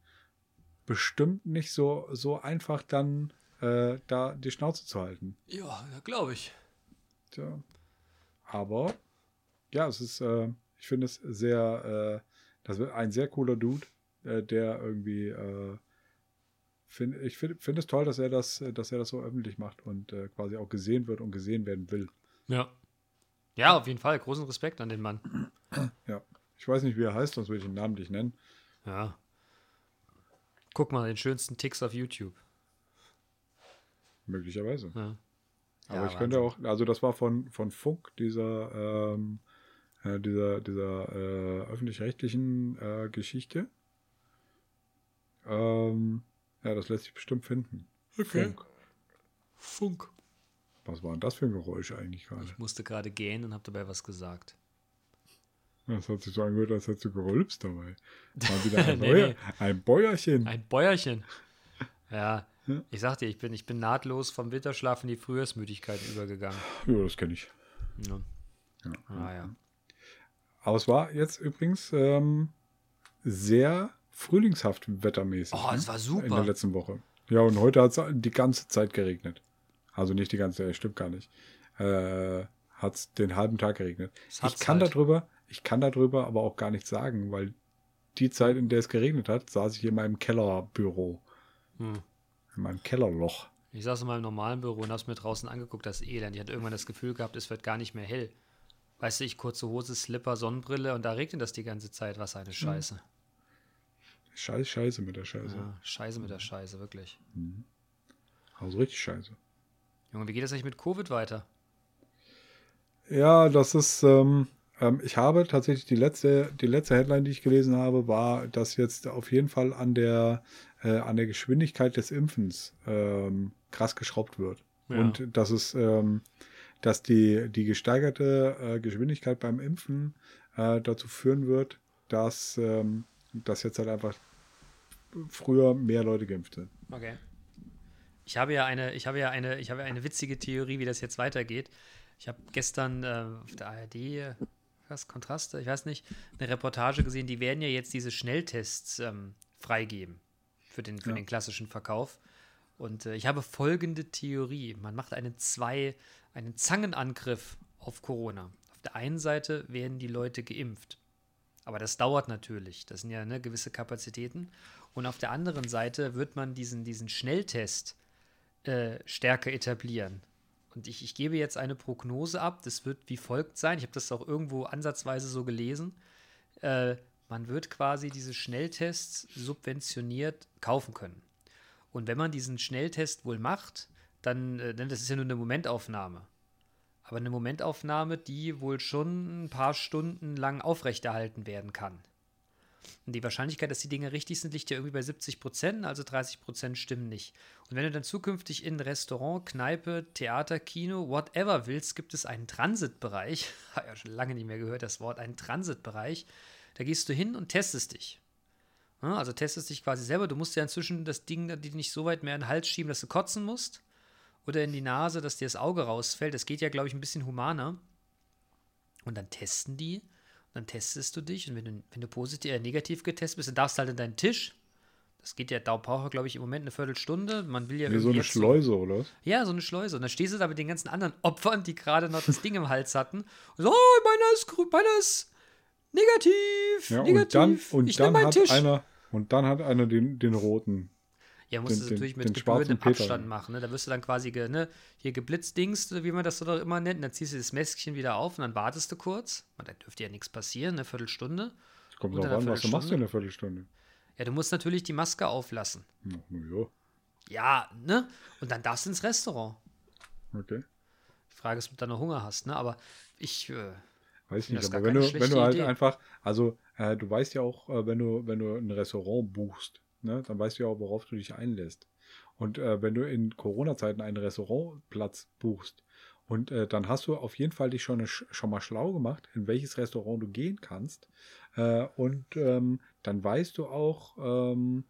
bestimmt nicht so, so einfach dann äh, da die Schnauze zu halten. Ja, glaube ich. Tja. Aber ja, es ist, äh, ich finde es sehr, äh, das wird ein sehr cooler Dude, äh, der irgendwie, äh, find, ich finde find es toll, dass er das, dass er das so öffentlich macht und äh, quasi auch gesehen wird und gesehen werden will. Ja. Ja, auf jeden Fall. Großen Respekt an den Mann. Ja. Ich weiß nicht, wie er heißt, sonst würde ich ihn namentlich nennen. Ja. Guck mal, den schönsten Ticks auf YouTube. Möglicherweise. Ja. Aber ja, ich könnte auch, also das war von, von Funk, dieser, ähm, äh, dieser, dieser äh, öffentlich-rechtlichen äh, Geschichte. Ähm, ja, das lässt sich bestimmt finden. Okay. Funk. Funk. Was war denn das für ein Geräusch eigentlich gerade? Ich musste gerade gehen und habe dabei was gesagt. Das hat sich so angehört, als hättest du gerülpst dabei. War *laughs* wieder ein, nee, Bäuer, nee. ein Bäuerchen. Ein Bäuerchen. Ja, ich sag dir, ich bin, ich bin nahtlos vom Winterschlaf in die Frühjahrsmüdigkeit übergegangen. Ja, das kenne ich. Ja. ja. Ah, ja. Aber es war jetzt übrigens ähm, sehr frühlingshaft wettermäßig. Oh, es ne? war super. In der letzten Woche. Ja, und heute hat es die ganze Zeit geregnet. Also nicht die ganze Zeit, stimmt gar nicht. Äh, hat es den halben Tag geregnet. Ich kann halt. darüber, ich kann darüber aber auch gar nichts sagen, weil die Zeit, in der es geregnet hat, saß ich in meinem Kellerbüro. Hm. In meinem Kellerloch. Ich saß in meinem normalen Büro und hab's mir draußen angeguckt, das Elend. Ich hatte irgendwann das Gefühl gehabt, es wird gar nicht mehr hell. Weißt du, ich kurze Hose, Slipper, Sonnenbrille und da regnet das die ganze Zeit. Was eine Scheiße. Scheiße, scheiße mit der Scheiße. Ja, Scheiße mit der Scheiße, wirklich. Also richtig scheiße. Junge, wie geht das eigentlich mit Covid weiter? Ja, das ist, ähm, ähm, ich habe tatsächlich die letzte, die letzte Headline, die ich gelesen habe, war, dass jetzt auf jeden Fall an der, äh, an der Geschwindigkeit des Impfens ähm, krass geschraubt wird. Ja. Und dass es, ähm, dass die, die gesteigerte äh, Geschwindigkeit beim Impfen äh, dazu führen wird, dass, ähm, dass jetzt halt einfach früher mehr Leute geimpft sind. Okay. Ich habe ja eine, ich habe ja eine, ich habe ja eine witzige Theorie, wie das jetzt weitergeht. Ich habe gestern äh, auf der ARD, was, Kontraste, ich weiß nicht, eine Reportage gesehen, die werden ja jetzt diese Schnelltests ähm, freigeben für den, für Ja. den klassischen Verkauf. Und äh, ich habe folgende Theorie. Man macht einen zwei, einen Zangenangriff auf Corona. Auf der einen Seite werden die Leute geimpft. Aber das dauert natürlich. Das sind ja ne, gewisse Kapazitäten. Und auf der anderen Seite wird man diesen, diesen Schnelltest äh, stärker etablieren. Und ich, ich gebe jetzt eine Prognose ab. Das wird wie folgt sein. Ich habe das auch irgendwo ansatzweise so gelesen. Äh, man wird quasi diese Schnelltests subventioniert kaufen können. Und wenn man diesen Schnelltest wohl macht, dann, äh, denn das ist ja nur eine Momentaufnahme. Aber eine Momentaufnahme, die wohl schon ein paar Stunden lang aufrechterhalten werden kann. Und die Wahrscheinlichkeit, dass die Dinge richtig sind, liegt ja irgendwie bei 70 Prozent, also 30 Prozent stimmen nicht. Und wenn du dann zukünftig in Restaurant, Kneipe, Theater, Kino, whatever willst, gibt es einen Transitbereich. *laughs* Habe ja schon lange nicht mehr gehört, das Wort, einen Transitbereich. Da gehst du hin und testest dich. Also testest dich quasi selber. Du musst ja inzwischen das Ding die nicht so weit mehr in den Hals schieben, dass du kotzen musst. Oder in die Nase, dass dir das Auge rausfällt. Das geht ja, glaube ich, ein bisschen humaner. Und dann testen die. Dann testest du dich. Und wenn du, wenn du positiv, äh, negativ getestet bist, dann darfst du halt in deinen Tisch. Das geht ja, da braucht glaube ich, im Moment eine Viertelstunde. Man will ja Wie so eine Schleuse, oder was? ja, so eine Schleuse. Und dann stehst du da mit den ganzen anderen Opfern, die gerade noch das Ding im Hals hatten. Und so, oh, meiner ist, grü- meiner ist negativ. Ja, negativ. und dann, und ich dann hat Tisch. einer, und dann hat einer den, den roten. Ja, musst du natürlich mit gebührendem. Abstand machen. Ne? Da wirst du dann quasi ge, ne, hier geblitzdingst, wie man das so doch immer nennt. Und dann ziehst du das Mäskchen wieder auf und dann wartest du kurz. Und dann dürfte ja nichts passieren, eine Viertelstunde. Kommt Und drauf an, einer was du machst in der Viertelstunde. Ja, du musst natürlich die Maske auflassen. Ja, na ja, Ja, ne? Und dann darfst du ins Restaurant. okay. Die Frage ist, ob du da noch Hunger hast, ne? Aber ich, äh, Weiß nicht, das aber wenn du, wenn du halt Idee. einfach, also äh, du weißt ja auch, äh, wenn du, wenn du ein Restaurant buchst, ne, dann weißt du ja auch, worauf du dich einlässt. Und äh, wenn du in Corona-Zeiten einen Restaurantplatz buchst und äh, dann hast du auf jeden Fall dich schon, schon mal schlau gemacht, in welches Restaurant du gehen kannst. Äh, und ähm, dann weißt du auch, ähm,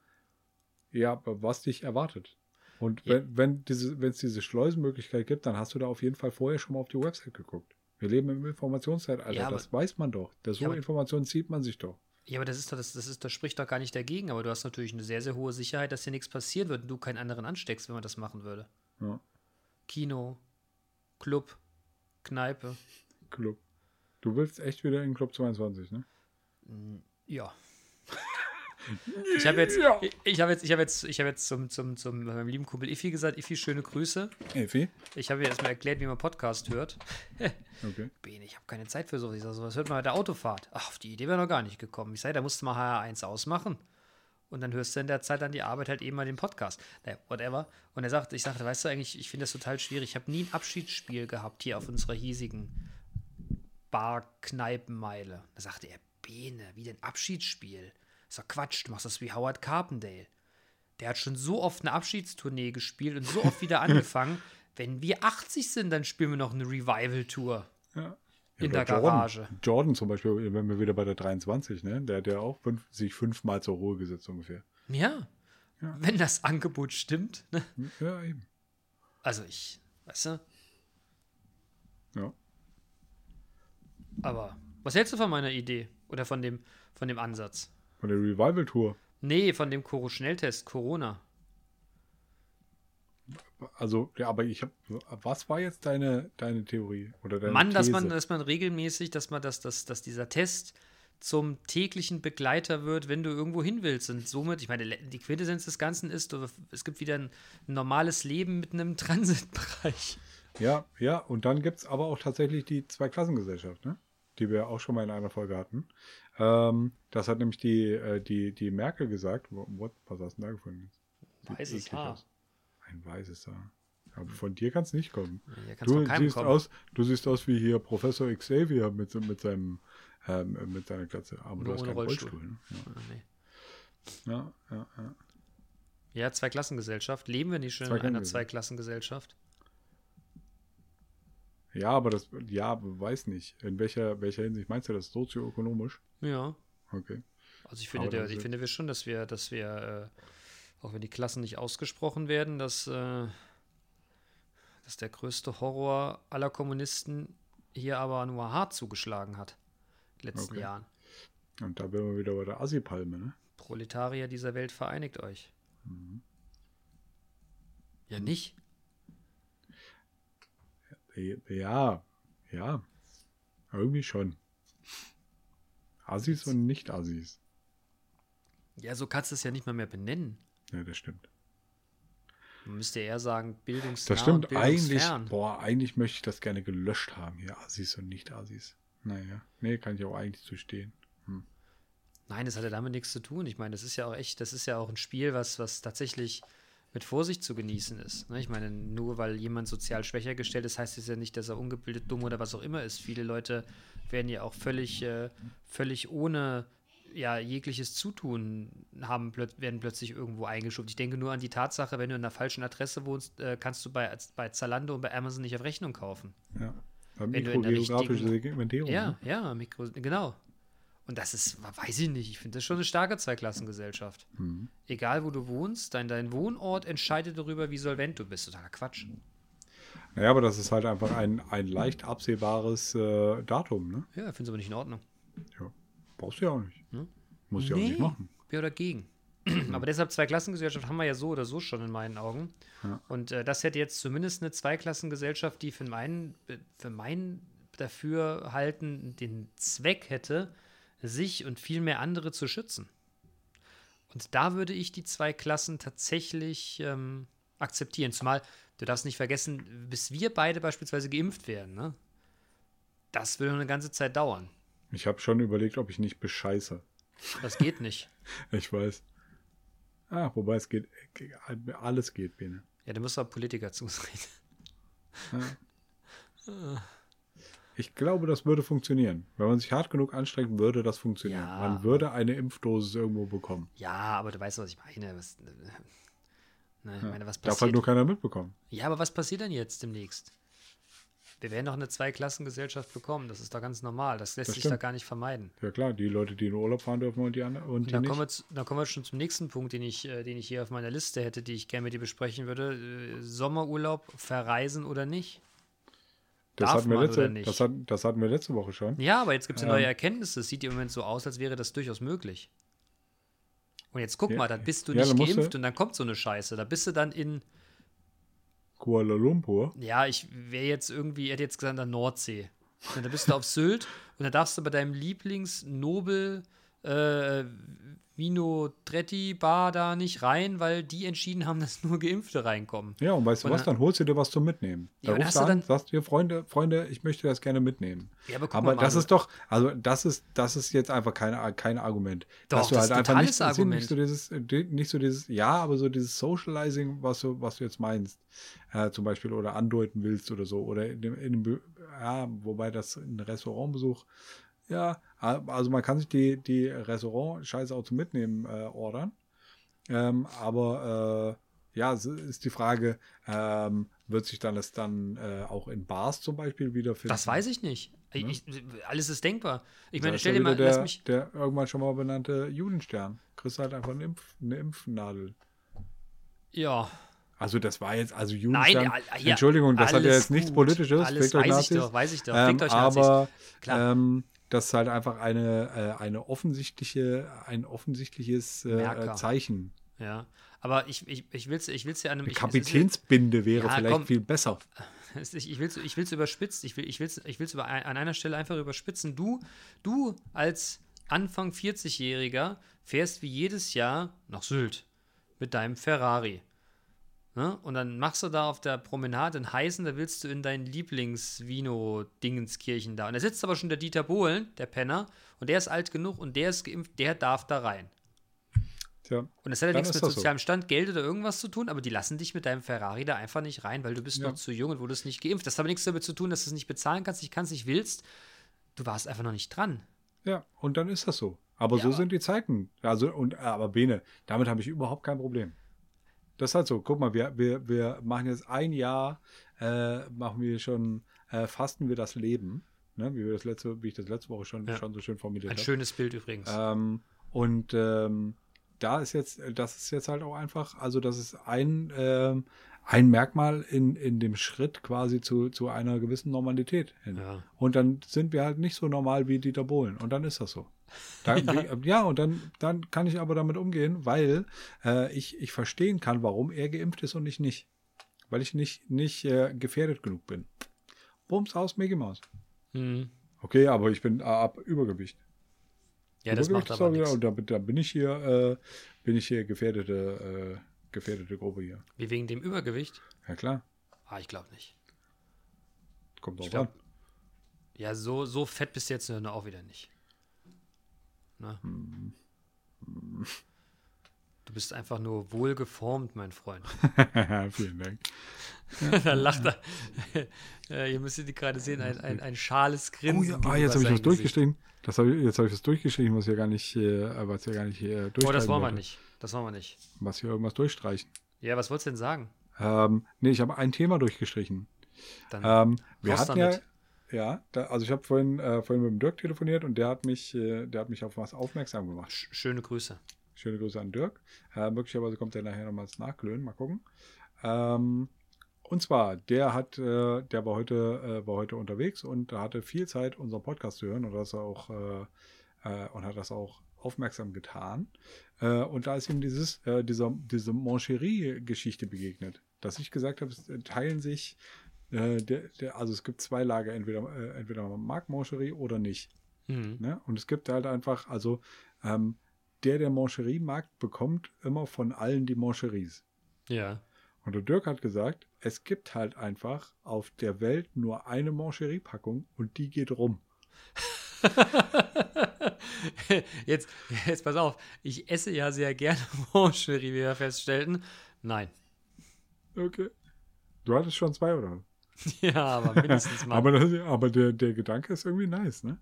ja, was dich erwartet. Und Ja. wenn, wenn diese, wenn es diese Schleusenmöglichkeit gibt, dann hast du da auf jeden Fall vorher schon mal auf die Website geguckt. Wir leben im Informationszeitalter, Ja, das weiß man doch. Das so Ja, aber- Informationen zieht man sich doch. Ja, aber das ist doch, das, das ist, das spricht doch gar nicht dagegen, aber du hast natürlich eine sehr, sehr hohe Sicherheit, dass dir nichts passieren wird und du keinen anderen ansteckst, wenn man das machen würde. Ja, Kino, Club, Kneipe. Club. Du willst echt wieder in Club 22, ne? Ja. Ich habe jetzt, ich, habe jetzt, ich habe jetzt, ich habe jetzt zum, zum, zum meinem lieben Kumpel Iffi gesagt, Iffi, schöne Grüße. Effi? Ich habe ihr erstmal erklärt, wie man Podcast hört. *laughs* Okay. Bene, ich habe keine Zeit für sowas. Ich sage, sowas hört man bei der Autofahrt. Ach, auf die Idee wäre noch gar nicht gekommen. Ich sage, da musst du mal HR1 ausmachen. Und dann hörst du in der Zeit an die Arbeit halt eben mal den Podcast. Naja, whatever. Und er sagt, ich sagte, weißt du eigentlich, ich finde das total schwierig. Ich habe nie ein Abschiedsspiel gehabt hier auf unserer hiesigen Bar-Kneipenmeile. Da sagte er, Bene, wie denn Abschiedsspiel? Sag, Quatsch, du machst das wie Howard Carpendale. Der hat schon so oft eine Abschiedstournee gespielt und so oft wieder *laughs* angefangen. Wenn wir 80 sind, dann spielen wir noch eine Revival-Tour. Ja. In bei der Jordan. Garage. Jordan zum Beispiel, wenn wir wieder bei der 23, ne? Der hat ja auch fünf, sich fünfmal zur Ruhe gesetzt ungefähr. Ja. Wenn das Angebot stimmt. Ne? Ja, eben. Also ich, weißt du, Ja. aber was hältst du von meiner Idee? Oder von dem, von dem Ansatz? Von der Revival-Tour. Nee, von dem Koro-Schnelltest, Corona. Also, ja, aber ich habe, was war jetzt deine, deine Theorie? Oder deine Mann, dass These? man, dass man regelmäßig, dass man, dass, dass, dass dieser Test zum täglichen Begleiter wird, wenn du irgendwo hin willst. Und somit, ich meine, die Quintessenz des Ganzen ist, es gibt wieder ein normales Leben mit einem *laughs* Transitbereich. Ja, ja, und dann gibt es aber auch tatsächlich die Zweiklassengesellschaft, ne? die wir auch schon mal in einer Folge hatten. Ähm, das hat nämlich die, äh, die, die Merkel gesagt. What, was hast du denn da gefunden? Weißes Haar. Ein weißes Haar. Aber von dir kann es nicht kommen. Du siehst, kommen. aus, du siehst aus wie hier Professor Xavier mit, mit, seinem, ähm, mit seiner Glatze. Aber du hast keinen Rollstuhl. Rollstuhl ne? ja. Ah, nee. ja, ja, ja. Ja, Zweiklassengesellschaft. Leben wir nicht schon in einer Zweiklassengesellschaft? Ja, aber das, ja, weiß nicht. In welcher, welcher Hinsicht meinst du das? Sozioökonomisch? Ja. Okay. Also ich finde, der, ich finde wir schon, dass wir, dass wir, äh, auch wenn die Klassen nicht ausgesprochen werden, dass, äh, dass der größte Horror aller Kommunisten hier aber nur hart zugeschlagen hat. In den letzten okay. Jahren. Und da wären wir wieder bei der Assi-Palme, ne? Proletarier dieser Welt, vereinigt euch. Mhm. Ja, nicht? Ja, ja. Irgendwie schon. Assis und Nicht-Assis. Ja, so kannst du es ja nicht mal mehr benennen. Ja, das stimmt. Man müsste eher sagen, bildungsnah Das stimmt, eigentlich, boah, eigentlich möchte ich das gerne gelöscht haben hier, Assis und Nicht-Assis. Naja, nee, kann ich auch eigentlich zu stehen. Hm. Nein, das hat ja damit nichts zu tun. Ich meine, das ist ja auch echt, das ist ja auch ein Spiel, was, was tatsächlich mit Vorsicht zu genießen ist. Ne? Ich meine, nur weil jemand sozial schwächer gestellt ist, heißt es ja nicht, dass er ungebildet, dumm oder was auch immer ist. Viele Leute werden ja auch völlig, äh, völlig ohne ja, jegliches Zutun haben, werden plötzlich irgendwo eingeschoben. Ich denke nur an die Tatsache, wenn du in einer falschen Adresse wohnst, äh, kannst du bei, bei Zalando und bei Amazon nicht auf Rechnung kaufen. Ja, mikrogeografische Segmentierung. Ja, ne? ja, Mikro, genau. Und das ist, weiß ich nicht, ich finde das schon eine starke Zweiklassengesellschaft. Mhm. Egal, wo du wohnst, dein, dein Wohnort entscheidet darüber, wie solvent du bist. Totaler Quatsch. Naja, aber das ist halt einfach ein, ein leicht absehbares äh, Datum, ne? Ja, finde es aber nicht in Ordnung. Ja, brauchst du ja auch nicht. Hm? Musst du nee, ja auch nicht machen. Wer oder gegen. aber deshalb Zweiklassengesellschaft haben wir ja so oder so schon in meinen Augen. Ja. Und äh, das hätte jetzt zumindest eine Zweiklassengesellschaft, die für meinen, für mein Dafürhalten den Zweck hätte, sich und vielmehr andere zu schützen. Und da würde ich die zwei Klassen tatsächlich ähm, akzeptieren. Zumal, du darfst nicht vergessen, bis wir beide beispielsweise geimpft werden, ne? Das würde eine ganze Zeit dauern. Ich habe schon überlegt, ob ich nicht bescheiße. Das geht nicht. *laughs* ich weiß. Ah, wobei es geht, alles geht, Bene. Ja, du musst aber Politiker *laughs* zusehen. Ja. Ich glaube, das würde funktionieren. Wenn man sich hart genug anstrengt, würde das funktionieren. Ja. Man würde eine Impfdosis irgendwo bekommen. Ja, aber du weißt, was ich meine. Was, ne, ich meine was passiert? Darf halt nur keiner mitbekommen. Ja, aber was passiert denn jetzt demnächst? Wir werden doch eine Zweiklassengesellschaft bekommen. Das ist doch ganz normal. Das lässt das sich da gar nicht vermeiden. Ja klar, die Leute, die in Urlaub fahren dürfen und die anderen und, und dann kommen, wir dann kommen wir schon zum nächsten Punkt, den ich, äh, den ich hier auf meiner Liste hätte, die ich gerne mit dir besprechen würde. Äh, Sommerurlaub, verreisen oder nicht? Das hatten, wir letzte, das, hat, das hatten wir letzte Woche schon. Ja, aber jetzt gibt es ja neue ähm. Erkenntnisse. Es sieht im Moment so aus, als wäre das durchaus möglich. Und jetzt guck ja, mal, dann bist du ja, nicht geimpft und dann kommt so eine Scheiße. Da bist du dann in Kuala Lumpur. Ja, ich wäre jetzt irgendwie, hätte jetzt gesagt, an der Nordsee. Und da bist du auf Sylt und da darfst du bei deinem Lieblings-Nobel äh, Vino Tretti Bar da nicht rein, weil die entschieden haben, *laughs* dass nur Geimpfte reinkommen. Ja, und weißt du was, dann holst du dir was zum Mitnehmen. Da ja, rufst du an, dann, sagst dir, Freunde, Freunde, ich möchte das gerne mitnehmen. Ja, aber, aber das ist doch, also das ist, das ist jetzt einfach keine, kein Argument. Doch, dass du das halt ist einfach nicht, Argument. Nicht so, dieses, nicht so dieses, ja, aber so dieses Socializing, was du, was du jetzt meinst, äh, zum Beispiel oder andeuten willst oder so, oder in dem, in dem ja, wobei das ein Restaurantbesuch ja, also man kann sich die, die Restaurant-Scheiße auch zum Mitnehmen äh, ordern. Ähm, aber äh, ja, es ist die Frage, ähm, wird sich dann das dann äh, auch in Bars zum Beispiel wiederfinden? Das weiß ich nicht. Ne? Ich, alles ist denkbar. Ich meine, stell dir mal, der, lass mich. Der irgendwann schon mal benannte Judenstern. Kriegst halt einfach eine, Impf, eine Impfnadel. Ja. Also das war jetzt, also Judenstern, Nein, ja, Entschuldigung, das hat ja jetzt gut. nichts Politisches. Alles weiß ich doch, weiß ich doch. Ähm, aber ähm, das ist halt einfach eine, äh, eine offensichtliche, ein offensichtliches äh, Zeichen. Ja, aber ich, ich, ich will es ich will's ja an einem. Ich, Kapitänsbinde wäre ja, vielleicht komm, viel besser. *laughs* Ich, ich will es ich überspitzt. Ich will es ich will's, ich will's über, an einer Stelle einfach überspitzen. Du, du als Anfang 40-Jähriger fährst wie jedes Jahr nach Sylt mit deinem Ferrari. Ne? Und dann machst du da auf der Promenade einen heißen, da willst du in dein Lieblings-Vino-Dingenskirchen da. Und da sitzt aber schon der Dieter Bohlen, der Penner, und der ist alt genug und der ist geimpft, der darf da rein. Tja, Und das hat ja nichts mit das so. sozialem Stand, Geld oder irgendwas zu tun, aber die lassen dich mit deinem Ferrari da einfach nicht rein, weil du bist Ja. noch zu jung und wurdest nicht geimpft. Das hat aber nichts damit zu tun, dass du es nicht bezahlen kannst, nicht kannst, nicht willst. Du warst einfach noch nicht dran. ja, und dann ist das so. Aber Ja, so aber- sind die Zeiten. Also, und, aber Bene, damit habe ich überhaupt kein Problem. Das ist halt so. Guck mal, wir, wir, wir machen jetzt ein Jahr, äh, machen wir schon, äh, fasten wir das Leben. Ne? Wie, wir das letzte, wie ich das letzte Woche schon, Ja. schon so schön formuliert Ein habe. schönes Bild übrigens. Ähm, und ähm, da ist jetzt, das ist jetzt halt auch einfach, also das ist ein, ähm, ein Merkmal in, in dem Schritt quasi zu, zu einer gewissen Normalität hin. Ja. Und dann sind wir halt nicht so normal wie Dieter Bohlen. Und dann ist das so. Dann, *laughs* ja. ja, und dann, dann kann ich aber damit umgehen, weil äh, ich, ich verstehen kann, warum er geimpft ist und ich nicht. Weil ich nicht, nicht äh, gefährdet genug bin. Bums aus, Mickey Maus. Mhm. Okay, aber ich bin ab Übergewicht. Ja, das macht Übergewicht aber nichts. Und da, bin- da bin ich hier, äh, bin ich hier gefährdete, äh, gefährdete Gruppe hier. Wie wegen dem Übergewicht? Ja klar, Ah, ich glaube nicht. kommt drauf glaub- an. Ja, so, so fett bist du jetzt auch wieder nicht. Ne? Hm. Du bist einfach nur wohlgeformt, mein Freund. *laughs* Vielen Dank. *laughs* da lacht er. *laughs* ja, ihr müsst die gerade sehen, ein, ein, ein schales Grinsen. Oh ja, ah, jetzt habe ich was durchgestrichen. Das hab ich, jetzt habe ich was durchgestrichen, was ja gar nicht, äh, was ja gar nicht äh. Oh, das wollen wir nicht. Das wollen wir nicht. Was hier irgendwas durchstreichen. Ja, was wolltest du denn sagen? Ähm, nee, ich habe ein Thema durchgestrichen. Dann Ähm, wir hatten ja, damit. ja, da, also ich habe vorhin, äh, vorhin mit dem Dirk telefoniert und der hat mich, äh, der hat mich auf was aufmerksam gemacht. sch schöne Grüße. Schöne Grüße an Dirk. Äh, möglicherweise kommt er nachher nochmal ins Nachglöhen. Mal gucken. Ähm, und zwar, der hat, äh, der war heute, äh, war heute unterwegs und hatte viel Zeit, unseren Podcast zu hören und das auch äh, äh, und hat das auch aufmerksam getan. Äh, und da ist ihm dieses, äh, dieser, diese Moncherie-Geschichte begegnet, dass ich gesagt habe, es teilen sich, äh, der, der, also es gibt zwei Lager, entweder, äh, entweder man mag Moncherie oder nicht. Mhm. Ne? Und es gibt halt einfach, also ähm, der, der Moncherie mag, bekommt immer von allen die Moncheries. Ja. Und der Dirk hat gesagt, es gibt halt einfach auf der Welt nur eine Moncherie-Packung und die geht rum. *laughs* jetzt, jetzt pass auf, ich esse ja sehr gerne *laughs* Moncherie, wie wir feststellten. Nein. Okay. Du hattest schon zwei, oder? *laughs* Ja, aber mindestens mal. Aber, das, aber der, der Gedanke ist irgendwie nice, ne?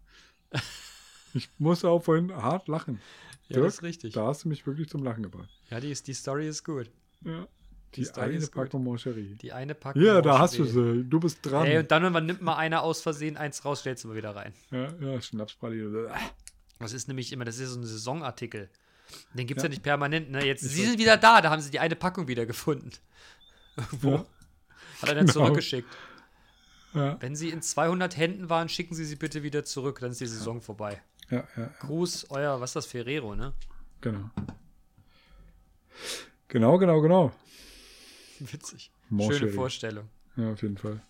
Ich musste auch vorhin hart lachen. ja, Dirk, das ist richtig. Da hast du mich wirklich zum Lachen gebracht. Ja, die, ist, die Story ist gut. Ja. Die Die, eine. Packung Moncherie. Die eine Packung. Ja, da hast du sie. Du bist dran. Ey, und dann man nimmt mal einer aus Versehen eins raus, stellst du mal wieder rein. ja, ja, Schnapspraline. Das ist nämlich immer, das ist so ein Saisonartikel. Den gibt es Ja. ja. nicht permanent. Ne? Jetzt, Ich sie sind wieder da, da haben sie die eine Packung wieder gefunden. *laughs* Irgendwo. Ja. Hat er dann Genau. zurückgeschickt. Ja, Wenn sie in 200 Händen waren, schicken sie sie bitte wieder zurück, dann ist die Saison vorbei. Ja, ja, Gruß, euer, was ist das, Ferrero, ne? genau. Genau, genau, genau. *laughs* Witzig. Moncherie. Schöne Vorstellung. Ja, auf jeden Fall.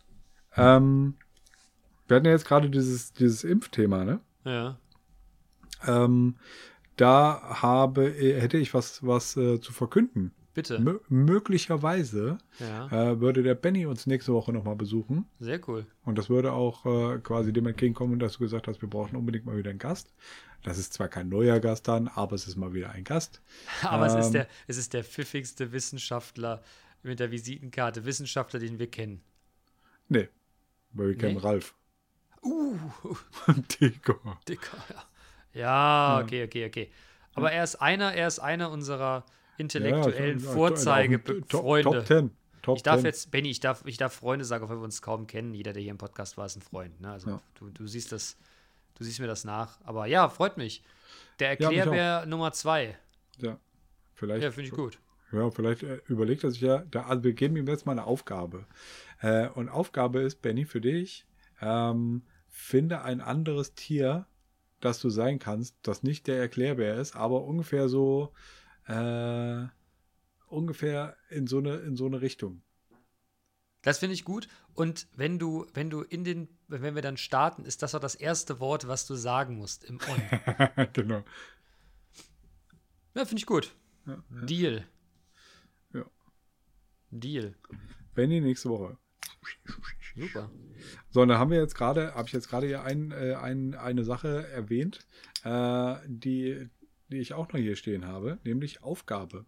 Ähm, wir hatten ja jetzt gerade dieses, dieses Impfthema, ne? Ja. Ähm, da habe, hätte ich was, was äh, zu verkünden. Bitte. Mö möglicherweise Ja. äh, würde der Benny uns nächste Woche nochmal besuchen. Sehr cool. Und das würde auch äh, quasi dem entgegenkommen, dass du gesagt hast, wir brauchen unbedingt mal wieder einen Gast. Das ist zwar kein neuer Gast dann, aber es ist mal wieder ein Gast. *laughs* Aber es, ist Ähm. der, es ist der pfiffigste Wissenschaftler mit der Visitenkarte, Wissenschaftler, den wir kennen. Nee, weil wir kennen Nee? Ralf. Uh, *laughs* Dicker. Dicker, ja. Ja, okay, okay, okay. Aber er ist einer, er ist einer unserer intellektuellen Ja, Vorzeigefreunde. Top, Top 10. Top Ich darf 10. jetzt, Benny, ich darf, ich darf Freunde sagen, wenn wir uns kaum kennen. Jeder, der hier im Podcast war, ist ein Freund. Ne? Also Ja. du, du siehst das, du siehst mir das nach. Aber ja, freut mich. Der. Erklärbär Nummer zwei. Ja, vielleicht. Ja, finde ich gut. Ja, vielleicht äh, überlegt er sich ja, da, also wir geben ihm jetzt mal eine Aufgabe. Äh, und Aufgabe ist, Benny, für dich, ähm, finde ein anderes Tier, das du sein kannst, das nicht der Erklärbär ist, aber ungefähr so, äh, ungefähr in so eine, in so eine Richtung. Das finde ich gut. Und wenn du, wenn du in den, wenn wir dann starten, ist das auch das erste Wort, was du sagen musst im On. *laughs* genau. Ja, finde ich gut. Ja, ja. Deal. Ja. Deal. Benny nächste Woche. Super. So, und da haben wir jetzt gerade, habe ich jetzt gerade hier ein, äh, ein, eine Sache erwähnt, äh, die, die ich auch noch hier stehen habe, nämlich Aufgabe.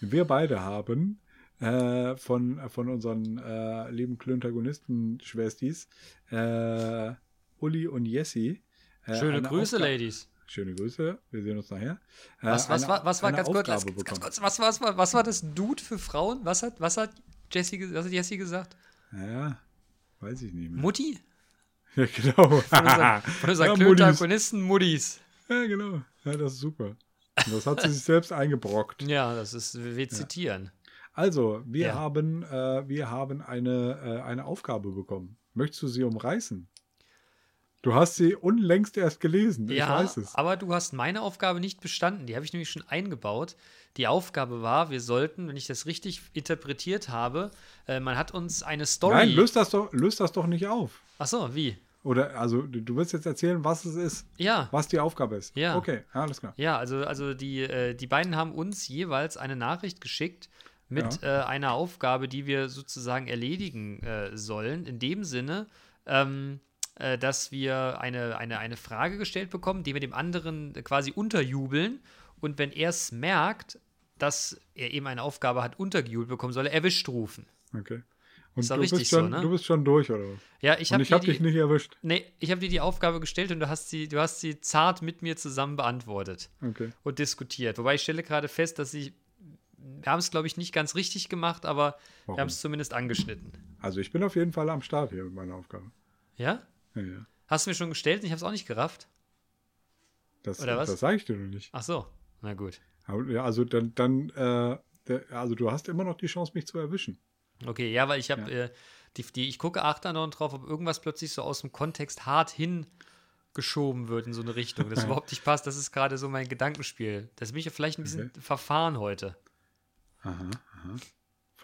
Wir beide haben äh, von, von unseren äh, lieben Klöntagonisten-Schwestis, äh, Uli und Jessie. äh, Schöne Grüße, Aufga- Ladies. Schöne Grüße, wir sehen uns nachher. Äh, Was, was, eine- war, was ganz kurz, Aufgabe ganz, ganz bekommen. kurz, was, was, war, was war das Dude für Frauen? Was hat, was hat Jessie, was hat Jessie gesagt? Ja, weiß ich nicht mehr. Mutti? *laughs* ja, genau. Von unseren, von unseren *laughs* Ja, Klöntagonisten Muddis. Ja, genau. Ja, das ist super. Das hat sie sich selbst eingebrockt. *laughs* Ja, das ist, wir zitieren. Also, wir Ja. haben, äh, wir haben eine, äh, eine Aufgabe bekommen. Möchtest du sie umreißen? Du hast sie unlängst erst gelesen. Ich ja, weiß es. aber du hast meine Aufgabe nicht bestanden. Die habe ich nämlich schon eingebaut. Die Aufgabe war, wir sollten, wenn ich das richtig interpretiert habe, äh, man hat uns eine Story. Nein, löst das, doch, löst das doch nicht auf. Ach so, wie? Oder, also, du, willst jetzt erzählen, was es ist, Ja. was die Aufgabe ist. Ja. Okay, alles klar. Ja, also, also die, äh, die beiden haben uns jeweils eine Nachricht geschickt mit äh, einer Aufgabe, die wir sozusagen erledigen äh, sollen. In dem Sinne, ähm, äh, dass wir eine, eine, eine Frage gestellt bekommen, die wir dem anderen quasi unterjubeln. Und wenn er es merkt, dass er eben eine Aufgabe hat untergejubelt bekommen, soll er erwischt rufen. Okay. Und Ist du, richtig bist schon, so, ne? du bist schon durch, oder was? Ja, ich habe ich habe dich nicht erwischt. Nee, ich habe dir die Aufgabe gestellt und du hast sie, du hast sie zart mit mir zusammen beantwortet Okay. und diskutiert. Wobei ich stelle gerade fest, dass sie, wir haben es, glaube ich, nicht ganz richtig gemacht, aber Warum? wir haben es zumindest angeschnitten. Also, ich bin auf jeden Fall am Start hier mit meiner Aufgabe. Ja? Ja, ja. Hast du mir schon gestellt und ich habe es auch nicht gerafft? Das, Oder was? das sage ich dir noch nicht. Ach so, na gut. Ja, also dann, dann äh, also du hast immer noch die Chance, mich zu erwischen. Okay, ja, weil ich habe, Ja. äh, die, die, ich gucke achtern drauf, ob irgendwas plötzlich so aus dem Kontext hart hingeschoben wird in so eine Richtung, das *laughs* überhaupt nicht passt. Das ist gerade so mein Gedankenspiel. Das bin ich vielleicht ein bisschen verfahren heute. Aha, aha.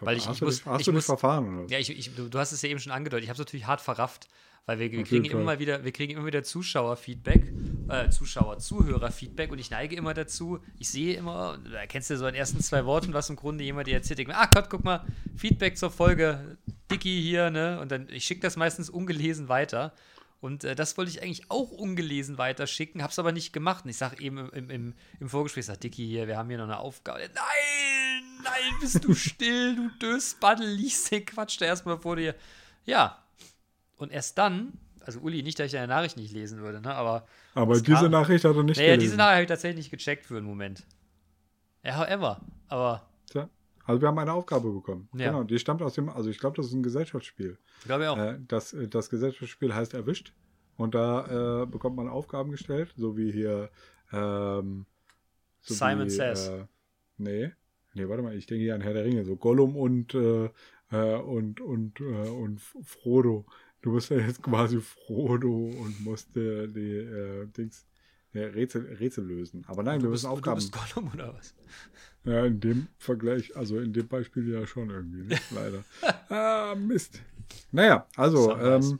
Weil ich- hast ich du muss- dich, hast ich du muss- verfahren oder? Ja, ich, ich, du, du hast es ja eben schon angedeutet. Ich habe es natürlich hart verrafft, weil wir, wir kriegen immer mal wieder, wir kriegen immer wieder Zuschauerfeedback, äh, Zuschauer, Zuhörerfeedback und ich neige immer dazu. Ich sehe immer, da kennst du so in den ersten zwei Worten, was im Grunde jemand dir erzählt. Ich, ach Gott, guck mal, Feedback zur Folge, Dicky hier, ne? Und dann ich schicke das meistens ungelesen weiter. Und äh, das wollte ich eigentlich auch ungelesen weiterschicken, hab's aber nicht gemacht. Und ich sage eben im, im, im, Vorgespräch, sag Dicky hier, wir haben hier noch eine Aufgabe. Nein, nein, bist du *laughs* still, du Dösbaddel, liest den Quatsch da erstmal vor dir. Ja. Und erst dann, also Uli, nicht, dass ich deine Nachricht nicht lesen würde, ne? Aber Aber diese kam- Nachricht hat er nicht naja, gelesen. diese Nachricht habe ich tatsächlich nicht gecheckt für einen Moment. Ja, however. Aber. Also wir haben eine Aufgabe bekommen. Ja. Genau, die stammt aus dem, also ich glaube, das ist ein Gesellschaftsspiel. ich glaube ja auch. Äh, das, das Gesellschaftsspiel heißt Erwischt. Und da äh, bekommt man Aufgaben gestellt, so wie hier ähm, so Simon wie, Says. Äh, nee. Nee, warte mal, ich denke hier an Herr der Ringe, so Gollum und äh, äh, und und äh, und Frodo. Du bist ja jetzt quasi Frodo und musst die äh, Dings ja, Rätsel, Rätsel lösen. Aber nein, wir du, bist, müssen du Aufgaben. bist Gollum oder was? Ja, in dem Vergleich, also in dem Beispiel ja schon irgendwie, ne? *laughs* leider. ah, Mist. Naja, also, ähm,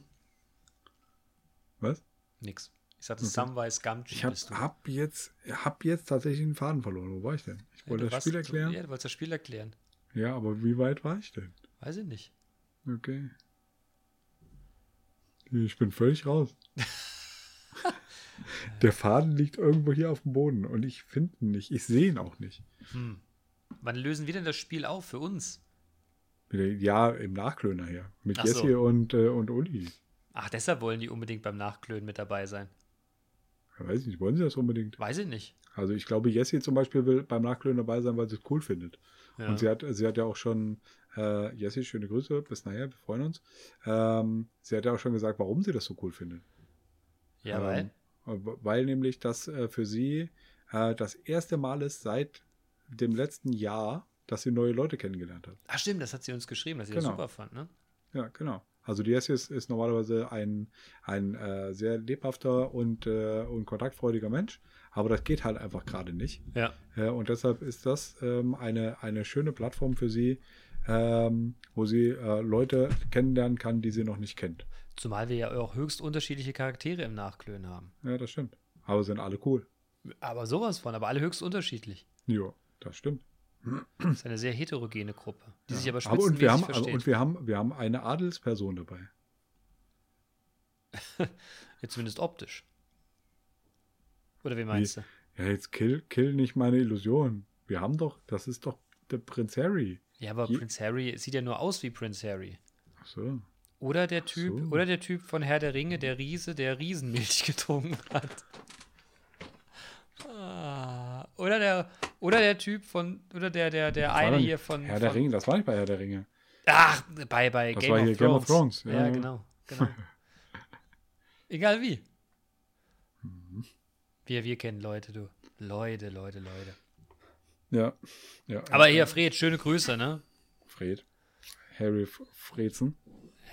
was? Nix. Ich sagte Okay. Samwise Gamgee Ich hab, du. hab, jetzt, hab jetzt tatsächlich einen Faden verloren. Wo war ich denn? Ich Ja, wollte du das Spiel erklären. Du, ja, du wolltest das Spiel erklären. Ja, aber wie weit war ich denn? Weiß ich nicht. Okay. Ich bin völlig raus. *laughs* Der Faden liegt irgendwo hier auf dem Boden und ich finde ihn nicht. Ich sehe ihn auch nicht. Hm. Wann lösen wir denn das Spiel auf für uns? Ja, im Nachklöner her. Mit Ach so. Jessie und, äh, und Uli. Ach, deshalb wollen die unbedingt beim Nachklönen mit dabei sein. Ja, weiß ich nicht, wollen sie das unbedingt? Weiß ich nicht. Also ich glaube, Jessie zum Beispiel will beim Nachklönen dabei sein, weil sie es cool findet. Ja. Und sie hat, sie hat ja auch schon, äh, Jessie, schöne Grüße, bis nachher, wir freuen uns. Ähm, sie hat ja auch schon gesagt, warum sie das so cool findet. ja, ähm, weil? Weil nämlich das äh, für sie äh, das erste Mal ist seit dem letzten Jahr, dass sie neue Leute kennengelernt hat. Ach stimmt, das hat sie uns geschrieben, dass sie das Genau. super fand, ne? Ja, genau. Also die ist, ist normalerweise ein, ein äh, sehr lebhafter und, äh, und kontaktfreudiger Mensch, aber das geht halt einfach gerade nicht. Ja. Äh, und deshalb ist das ähm, eine, eine schöne Plattform für sie, ähm, wo sie äh, Leute kennenlernen kann, die sie noch nicht kennt. Zumal wir ja auch höchst unterschiedliche Charaktere im Nachklönen haben. Ja, das stimmt. Aber sind alle cool. Aber sowas von, aber alle höchst unterschiedlich. Ja, das stimmt. Das ist eine sehr heterogene Gruppe, die sich aber Aber und wir, haben, spitzenmäßig aber, und wir haben, wir haben eine Adelsperson dabei. *laughs* Ja, zumindest optisch. Oder wie meinst du? Ja, jetzt kill, kill nicht meine Illusion. Wir haben doch, das ist doch der Prinz Harry. Ja, aber Je- Prince Harry sieht ja nur aus wie Prince Harry. Ach so. Oder der Typ, so. oder der Typ von Herr der Ringe, der Riese, der Riesenmilch *laughs* getrunken hat. Ah, oder der, oder der Typ von, oder der, der, der war eine hier von. Herr der von Ringe, das war nicht bei Herr der Ringe. Ach, bei, bei Das Game, war of hier Thrones. Game of Thrones, Ja, ja, genau, genau. *laughs* Egal wie. Mhm. Wir, wir kennen Leute, du. Leute, Leute, Leute. Ja. ja. Aber hier, Fred, schöne Grüße, ne? Fred. Harry F- Frezen.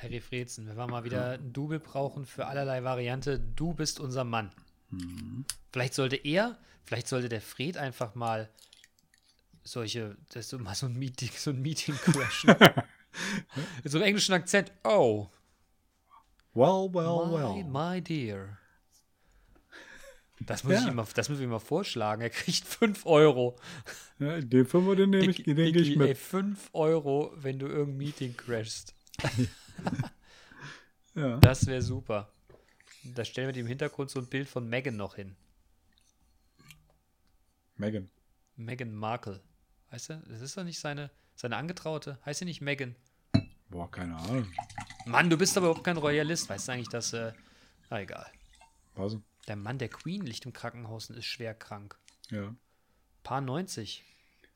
Harry Frezen, wenn wir mal wieder ein Double brauchen für allerlei Variante, du bist unser Mann. Mhm. Vielleicht sollte er, vielleicht sollte der Fred einfach mal solche, das so mal so ein Meeting, so ein Meeting crashen. Mit *laughs* so einem englischen Akzent. Oh, Well, well, my, well. my dear. Das muss, Ja. ich ihm mal, das müssen wir ihm mal vorschlagen. Er kriegt 5 Euro. Ja, den Fünfer, den nehme ich, den denke ich mit. ey, 5 Euro, wenn du irgendein Meeting crashst. *laughs* Ja. Das wäre super. Da stellen wir dir im Hintergrund so ein Bild von Meghan noch hin. Megan. Meghan Markle. Weißt du, das ist doch nicht seine, seine Angetraute. Heißt sie nicht Meghan? Boah, keine Ahnung. Mann, du bist aber überhaupt kein Royalist. Weißt du eigentlich, dass. Äh, na egal. Was? Der Mann der Queen liegt im Krankenhaus und ist schwer krank. Ja. Paar 90.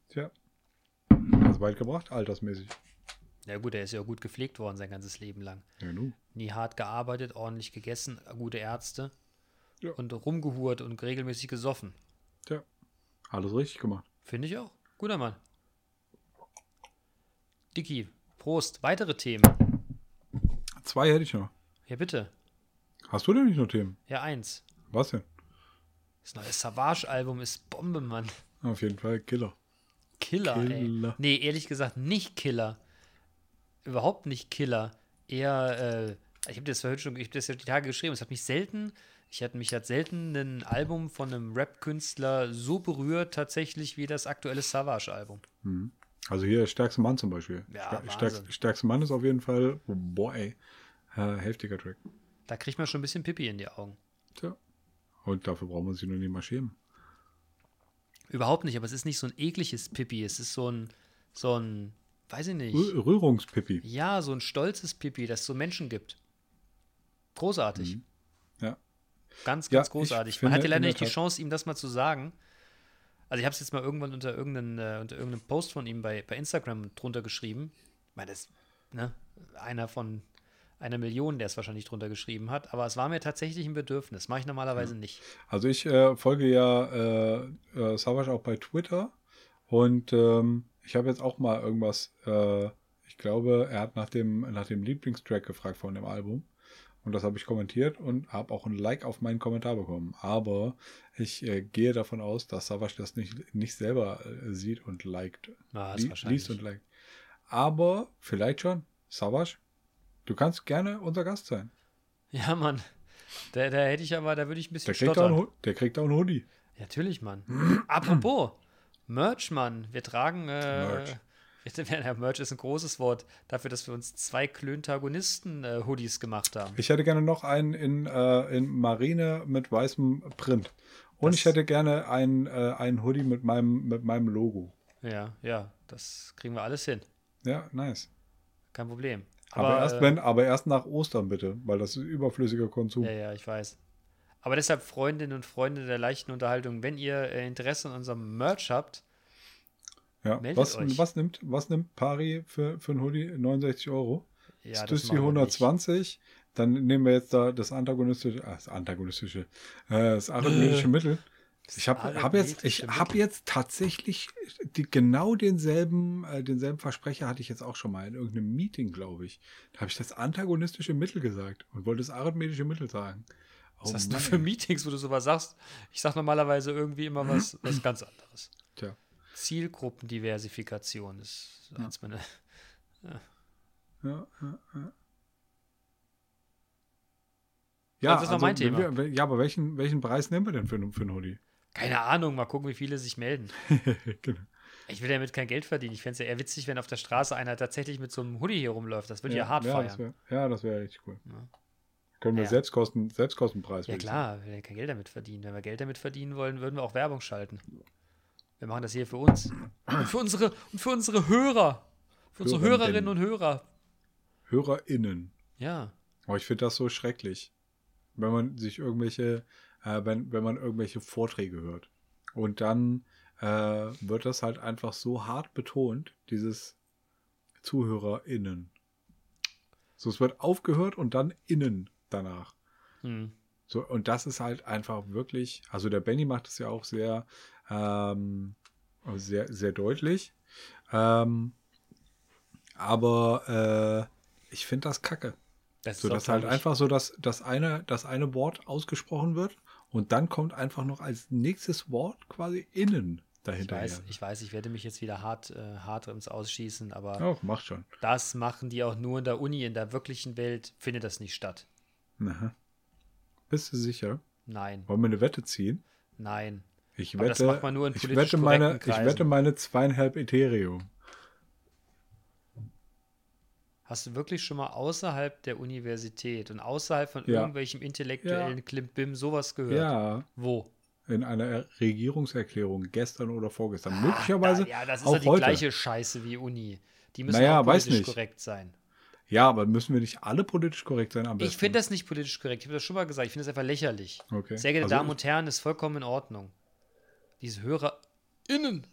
Tja. Hast weit gebracht, altersmäßig. Ja gut, er ist ja gut gepflegt worden sein ganzes Leben lang. Ja, nu. Nie hart gearbeitet, ordentlich gegessen, gute Ärzte. Ja. Und rumgehurt und regelmäßig gesoffen. Tja. Alles richtig gemacht. Finde ich auch. Guter Mann. Dicky, Prost. Weitere Themen. Zwei hätte ich noch. Ja, bitte. Hast du denn nicht noch Themen? Ja, eins. Was denn? Das neue Savage-Album ist Bombe, Mann. Auf jeden Fall Killer. Killer, Killer. ey. Nee, ehrlich gesagt, nicht Killer. Überhaupt nicht Killer. Eher, äh, ich habe das heute schon, ich habe das ja die Tage geschrieben. Es hat mich selten, ich hatte mich hat selten ein Album von einem Rap-Künstler so berührt, tatsächlich, wie das aktuelle Savage-Album. Also hier stärkste Mann zum Beispiel. Ja, Stär- Wahnsinn. stärkst, stärkste Mann ist auf jeden Fall, boah, ey, äh, heftiger Track. Da kriegt man schon ein bisschen Pipi in die Augen. Tja. Und dafür braucht man sich nur nicht mal schämen. Überhaupt nicht, aber es ist nicht so ein ekliges Pipi. Es ist so ein, so ein, weiß ich nicht. Rü- Rührungspippi. Ja, so ein stolzes Pipi, das es so Menschen gibt. Großartig. Ja. Ganz, Ja, ganz ich großartig. Man hatte leider nicht die Chance, ihm das mal zu sagen. Also ich habe es jetzt mal irgendwann unter irgendeinem, äh, unter irgendeinem Post von ihm bei, bei Instagram drunter geschrieben. Ich meine, das, ne, einer von einer Million, der es wahrscheinlich drunter geschrieben hat. Aber es war mir tatsächlich ein Bedürfnis. Mache ich normalerweise nicht. Also ich äh, folge ja äh, äh, Savage auch bei Twitter und ähm, ich habe jetzt auch mal irgendwas, äh, ich glaube, er hat nach dem, nach dem Lieblingstrack gefragt von dem Album und das habe ich kommentiert und habe auch ein Like auf meinen Kommentar bekommen. Aber ich äh, gehe davon aus, dass Savage das nicht, nicht selber äh, sieht und liked. Das Li wahrscheinlich. liest und liked. Aber vielleicht schon, Savage, du kannst gerne unser Gast sein. Ja, Mann. Da, da hätte ich aber, da würde ich ein bisschen Der kriegt, auch ein, der kriegt auch einen Hoodie. Natürlich, Mann. *clears throat* Apropos, Merch, Mann. Wir tragen. Äh, Merch. *laughs* Ja, Merch ist ein großes Wort dafür, dass wir uns zwei Klöntagonisten-Hoodies gemacht haben. Ich hätte gerne noch einen in, äh, in Marine mit weißem Print. Und Das- ich hätte gerne einen, äh, einen Hoodie mit meinem, mit meinem Logo. Ja, ja, das kriegen wir alles hin. Ja, nice. Kein Problem. Aber, erst äh, wenn, aber erst nach Ostern bitte, weil das ist überflüssiger Konsum. Ja, ja, ich weiß. Aber deshalb, Freundinnen und Freunde der leichten Unterhaltung, wenn ihr äh, Interesse an unserem Merch habt, Ja. Meldet Was, euch. was nimmt, was nimmt Pari für, für einen Hoodie? 69 Euro. ja, ist das nicht. 120? Dann nehmen wir jetzt da das antagonistische, ah, das antagonistische, äh, das *laughs* arithmetische Mittel. Ich habe hab jetzt, ich habe jetzt tatsächlich die, genau denselben, äh, denselben Versprecher hatte ich jetzt auch schon mal in irgendeinem Meeting, glaube ich. Da habe ich das antagonistische Mittel gesagt und wollte das arithmetische Mittel sagen. Was Oh hast du für. Meetings, wo du sowas sagst? Ich sag normalerweise irgendwie immer was, *clears throat* was ganz anderes. Tja. Zielgruppendiversifikation ist eins meiner, Ja, ja, ja. Ja, Also das ist noch mein Thema. Wir, ja, aber welchen, welchen Preis nehmen wir denn für, einen- für einen Hoodie? Keine Ahnung, mal gucken, wie viele sich melden. *laughs* genau. Ich will damit kein Geld verdienen. Ich fände es ja eher witzig, wenn auf der Straße einer tatsächlich mit so einem Hoodie hier rumläuft. Das würde ja, hart ja, feiern. das wär, ja, das wäre richtig cool. Ja. Können wir Ja. Selbstkosten, Selbstkostenpreis Ja klar, wir werden kein Geld damit verdienen. Wenn wir Geld damit verdienen wollen, würden wir auch Werbung schalten. Wir machen das hier für uns. Und für unsere, und für unsere Hörer. Für unsere Hörerinnen. Und Hörer. HörerInnen. Ja. Oh, ich finde das so schrecklich. Wenn man sich irgendwelche, äh, wenn, wenn man irgendwelche Vorträge hört. Und dann äh, wird das halt einfach so hart betont, dieses ZuhörerInnen. So, es wird aufgehört und dann innen danach. Hm. So, und das ist halt einfach wirklich, also der Benny macht es ja auch sehr, ähm, sehr, sehr deutlich. Ähm, aber äh, ich finde das kacke. Das So, dass halt ich, einfach so, dass das eine, das eine Wort ausgesprochen wird und dann kommt einfach noch als nächstes Wort quasi innen Ich dahinter. weiß, ich weiß, ich werde mich jetzt wieder hart, äh, hart ins Ausschießen, aber Auch, macht schon. das machen die auch nur in der Uni. In der wirklichen Welt findet das nicht statt. Aha. Bist du sicher? Nein, Wollen wir eine Wette ziehen? nein. Ich Aber das wette, macht man nur in ich wette meine, korrekten ich Kreisen. wette meine zweieinhalb Ethereum. Hast du wirklich schon mal außerhalb der Universität und außerhalb von Ja. irgendwelchem intellektuellen Ja. Klimbim sowas gehört? Ja, Wo? in einer Regierungserklärung gestern oder vorgestern. Ah, Möglicherweise da, ja, das ist auch ja die heute. gleiche Scheiße wie Uni. Die müssen Naja, auch weiß nicht. korrekt sein. Ja, aber müssen wir nicht alle politisch korrekt sein? Ich finde das nicht politisch korrekt. Ich habe das schon mal gesagt. Ich finde das einfach lächerlich. Okay. Sehr geehrte Also Damen und Herren, ist vollkommen in Ordnung. Diese HörerInnen.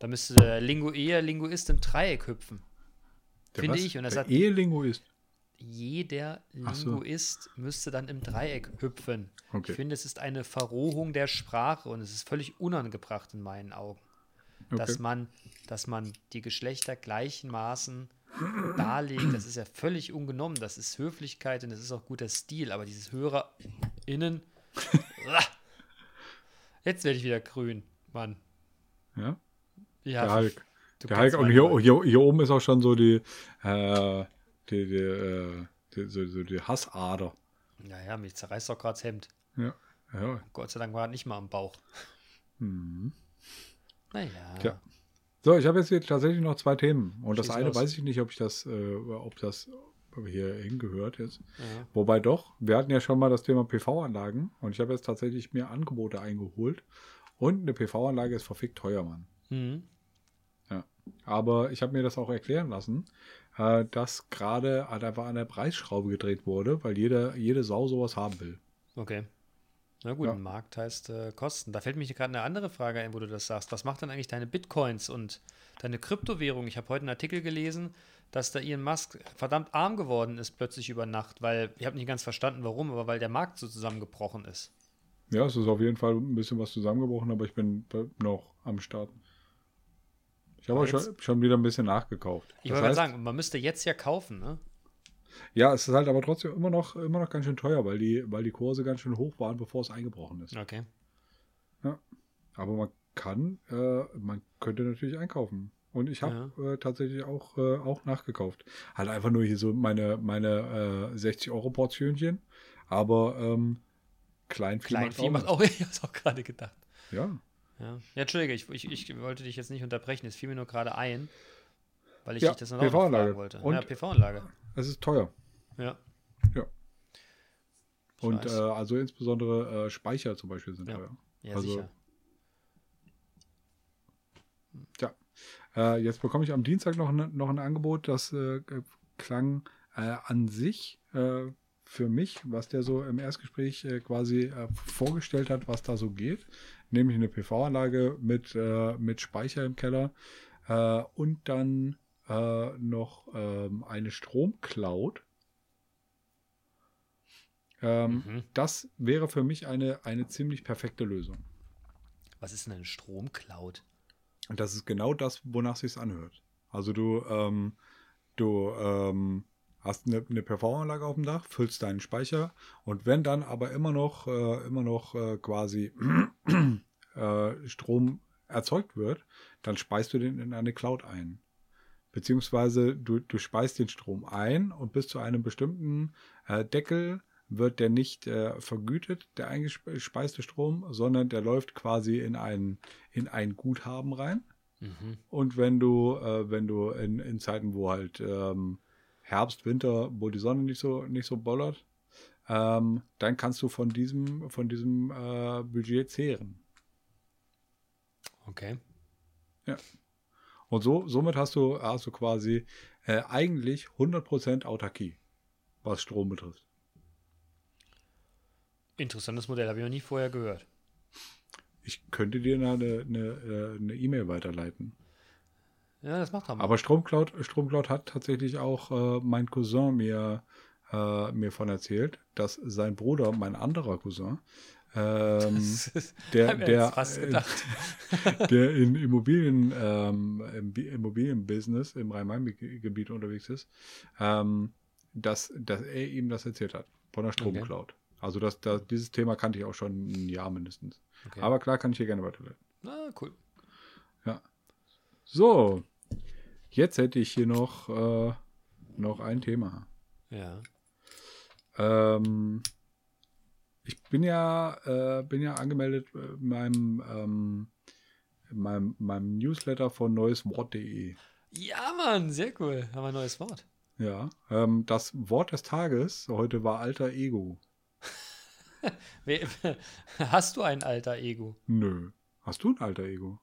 Da müsste der Lingu eher Linguist im Dreieck hüpfen. Der finde was? ich. Und das Der hat Ehelinguist. jeder Ach so. Linguist müsste dann im Dreieck hüpfen. Okay. Ich finde, es ist eine Verrohung der Sprache und es ist völlig unangebracht in meinen Augen. Dass, Okay. man, dass man die Geschlechter gleichermaßen darlegt, das ist ja völlig ungenommen. Das ist Höflichkeit und das ist auch guter Stil, aber dieses HörerInnen. *laughs* Jetzt werde ich wieder grün, Mann. Ja? Ja, Der Hulk. Der Hulk. Und hier, hier, hier oben ist auch schon so die, äh, die, die, äh, die, so, so die Hassader. Naja, mich zerreißt doch gerade das Hemd. Ja. ja. Gott sei Dank war er nicht mal am Bauch. Mhm. Naja. Tja. So, ich habe jetzt hier tatsächlich noch zwei Themen. Und das Schieß eine los. weiß ich nicht, ob ich das, äh, ob das hier hingehört jetzt. Ja. Wobei doch, wir hatten ja schon mal das Thema PV-Anlagen und ich habe jetzt tatsächlich mir Angebote eingeholt. Und eine PV-Anlage ist verfickt teuer, Mann. Mhm. Aber ich habe mir das auch erklären lassen, äh, dass gerade einfach an der Preisschraube gedreht wurde, weil jede, jede Sau sowas haben will. Okay. Na gut, Ja. Markt heißt äh, Kosten. Da fällt mir gerade eine andere Frage ein, wo du das sagst. Was macht denn eigentlich deine Bitcoins und deine Kryptowährung? Ich habe heute einen Artikel gelesen, dass da Elon Musk verdammt arm geworden ist plötzlich über Nacht, weil, ich habe nicht ganz verstanden, warum, aber weil der Markt so zusammengebrochen ist. Ja, es ist auf jeden Fall ein bisschen was zusammengebrochen, aber ich bin noch am Start. Ich habe schon, schon wieder ein bisschen nachgekauft. Ich wollte sagen, man müsste jetzt ja kaufen, ne? Ja, es ist halt aber trotzdem immer noch, immer noch ganz schön teuer, weil die, weil die Kurse ganz schön hoch waren, bevor es eingebrochen ist. Okay. Aber man kann, äh, man könnte natürlich einkaufen. Und ich habe äh, tatsächlich auch, äh, auch nachgekauft. Halt einfach nur hier so meine, meine äh, 60 Euro Portionchen. Aber ähm, Kleinvieh, Kleinvieh macht was. auch, *laughs* ich habe es auch gerade gedacht. Ja, Ja, ja Entschuldige, ich, ich, ich wollte dich jetzt nicht unterbrechen, es fiel mir nur gerade ein, weil ich Ja, dich das noch fragen wollte. Und- ja, PV-Anlage. Es ist teuer. Ja. Ja. Ich Und äh, also insbesondere äh, Speicher zum Beispiel sind Ja. teuer. ja, also- sicher. Tja, äh, jetzt bekomme ich am Dienstag noch, ein- noch ein Angebot, das äh, klang äh, an sich äh, für mich, was der so im Erstgespräch äh, quasi äh, vorgestellt hat, was da so geht. Nämlich eine PV-Anlage mit, äh, mit Speicher im Keller äh, und dann äh, noch ähm, eine Stromcloud. Ähm, Mhm. Das wäre für mich eine, eine ziemlich perfekte Lösung. Was ist denn eine Stromcloud? Und das ist genau das, wonach sich's anhört. Also du, ähm, du ähm, hast eine, eine PV-Anlage auf dem Dach, füllst deinen Speicher und wenn dann aber immer noch, äh, immer noch äh, quasi *clears throat* äh, Strom erzeugt wird, dann speist du den in eine Cloud ein. Beziehungsweise du, du speist den Strom ein und bis zu einem bestimmten äh, Deckel wird der nicht äh, vergütet, der eingespeiste Strom, sondern der läuft quasi in ein, in ein Guthaben rein. Mhm. Und wenn du, äh, wenn du in, in Zeiten, wo halt ähm, Herbst, Winter, wo die Sonne nicht so, nicht so bollert, ähm, dann kannst du von diesem, von diesem äh, Budget zehren. Okay. Und so, somit hast du, hast du quasi äh, eigentlich 100% Autarkie, was Strom betrifft. Interessantes Modell, habe ich noch nie vorher gehört. Ich könnte dir eine eine, äh, eine E-Mail weiterleiten. Ja, das macht er mal. Aber Stromcloud, Stromcloud hat tatsächlich auch äh, mein Cousin mir, äh, mir von erzählt, dass sein Bruder, mein anderer Cousin, ähm, der, der, *laughs* der in Immobilien, ähm, im Bi- Immobilienbusiness im Rhein-Main-Gebiet unterwegs ist, ähm, dass, dass er ihm das erzählt hat von der Stromcloud. Also das, das, dieses Thema kannte ich auch schon ein Jahr mindestens. Okay. Aber klar kann ich hier gerne weiterleiten. Na, cool. So, jetzt hätte ich hier noch, äh, noch ein Thema. Ja. Ähm, ich bin ja, äh, bin ja angemeldet äh, in meinem, ähm, in meinem, meinem Newsletter von neueswort.de. Ja, Mann, sehr cool. Haben wir ein neues Wort. Ja, ähm, das Wort des Tages heute war alter Ego. *laughs* Hast du ein alter Ego? Nö. Hast du ein alter Ego?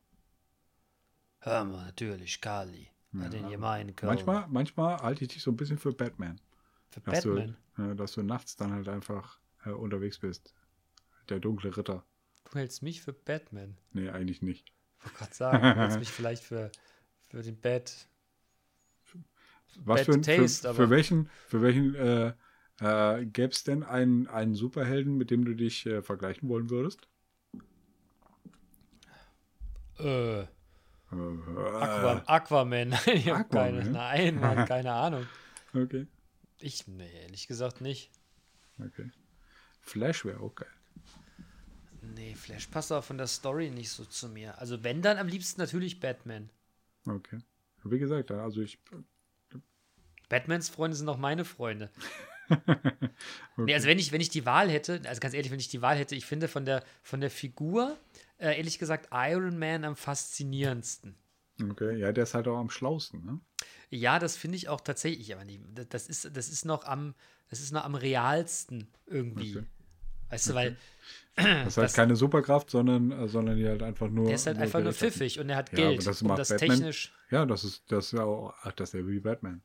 Hör mal, natürlich, Kali. Ja, den gemeinen. Manchmal, manchmal halte ich dich so ein bisschen für Batman. Für Dass Batman. du, dass du nachts dann halt einfach äh, unterwegs bist. Der dunkle Ritter. Du hältst mich für Batman. Nee, eigentlich nicht. Ich wollte gerade sagen, du hältst *laughs* mich vielleicht für, für den Bat. Was Bad für, Taste, für, aber- für welchen, für welchen äh, äh, gäbe es denn einen, einen Superhelden, mit dem du dich äh, vergleichen wollen würdest? Äh, Äh, Aqua, Aquaman. Nein, *laughs* ich hab Aquaman? keine, nein, Mann, keine *laughs* Ahnung. okay, Ich, nee, ehrlich gesagt nicht. okay. Flash wäre auch geil. Nee, Flash passt aber von der Story nicht so zu mir. Also wenn, dann am liebsten natürlich Batman. Okay. Wie gesagt, also ich. Batmans Freunde sind auch meine Freunde. *laughs* Okay. Nee, also wenn ich, wenn ich die Wahl hätte, also ganz ehrlich, wenn ich die Wahl hätte, ich finde von der, von der Figur, äh, ehrlich gesagt, Iron Man am faszinierendsten. Okay, ja, der ist halt auch am schlausten, ne? Ja, das finde ich auch tatsächlich, aber die, das ist, das ist noch am, das ist noch am realsten irgendwie. Okay. Weißt du, weil *clears throat* Das ist halt Das- keine Superkraft, sondern, äh, sondern die halt einfach nur. der ist halt einfach nur Geld hat. pfiffig und er hat Ja, Geld, das um macht das Batman. technisch. Ja, das ist, das ist ja auch ach, dasselbe wie Batman.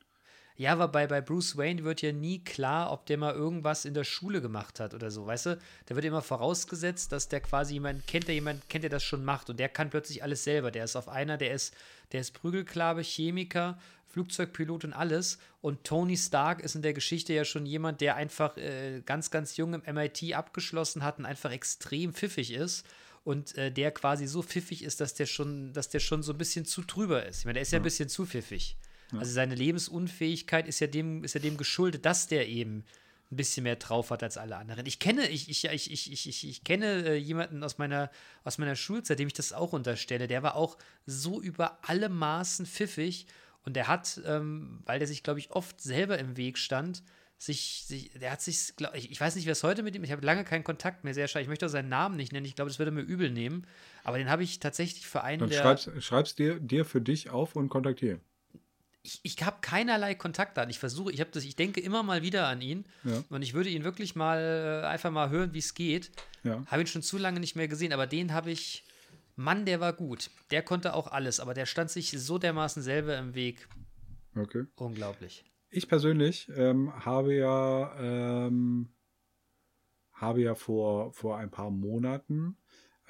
Ja, aber bei, bei Bruce Wayne wird ja nie klar, ob der mal irgendwas in der Schule gemacht hat oder so, weißt du? Da wird immer vorausgesetzt, dass der quasi jemand kennt, der jemand kennt, der das schon macht und der kann plötzlich alles selber. Der ist auf einer, der ist, der ist Prügelklabe, Chemiker, Flugzeugpilot und alles. Und Tony Stark ist in der Geschichte ja schon jemand, der einfach äh, ganz, ganz jung im MIT abgeschlossen hat und einfach extrem pfiffig ist. Und äh, der quasi so pfiffig ist, dass der schon, dass der schon so ein bisschen zu drüber ist. Ich meine, der ist ja ein bisschen zu pfiffig. Also seine Lebensunfähigkeit ist ja dem, ist ja dem geschuldet, dass der eben ein bisschen mehr drauf hat als alle anderen. Ich kenne, ich, ich, ich, ich, ich, ich, ich kenne äh, jemanden aus meiner, aus meiner Schulzeit, dem ich das auch unterstelle. Der war auch so über alle Maßen pfiffig und der hat, ähm, weil der sich, glaube ich, oft selber im Weg stand, sich, sich der hat sich, glaub, ich, ich weiß nicht, wer es heute mit ihm, ich habe lange keinen Kontakt mehr, sehr schade. Ich möchte auch seinen Namen nicht nennen, ich glaube, das würde mir übel nehmen, aber den habe ich tatsächlich für einen Dann der. schreib's, schreib's dir, dir für dich auf und kontaktiere. Ich, ich habe keinerlei Kontaktdaten. Ich versuche, ich habe das, ich denke immer mal wieder an ihn Ja. und ich würde ihn wirklich mal äh, einfach mal hören, wie es geht. Ja. Habe ihn schon zu lange nicht mehr gesehen, aber den habe ich. Mann, der war gut. Der konnte auch alles, aber der stand sich so dermaßen selber im Weg. Okay. Unglaublich. Ich persönlich ähm, habe ja, ähm, habe ja vor, vor ein paar Monaten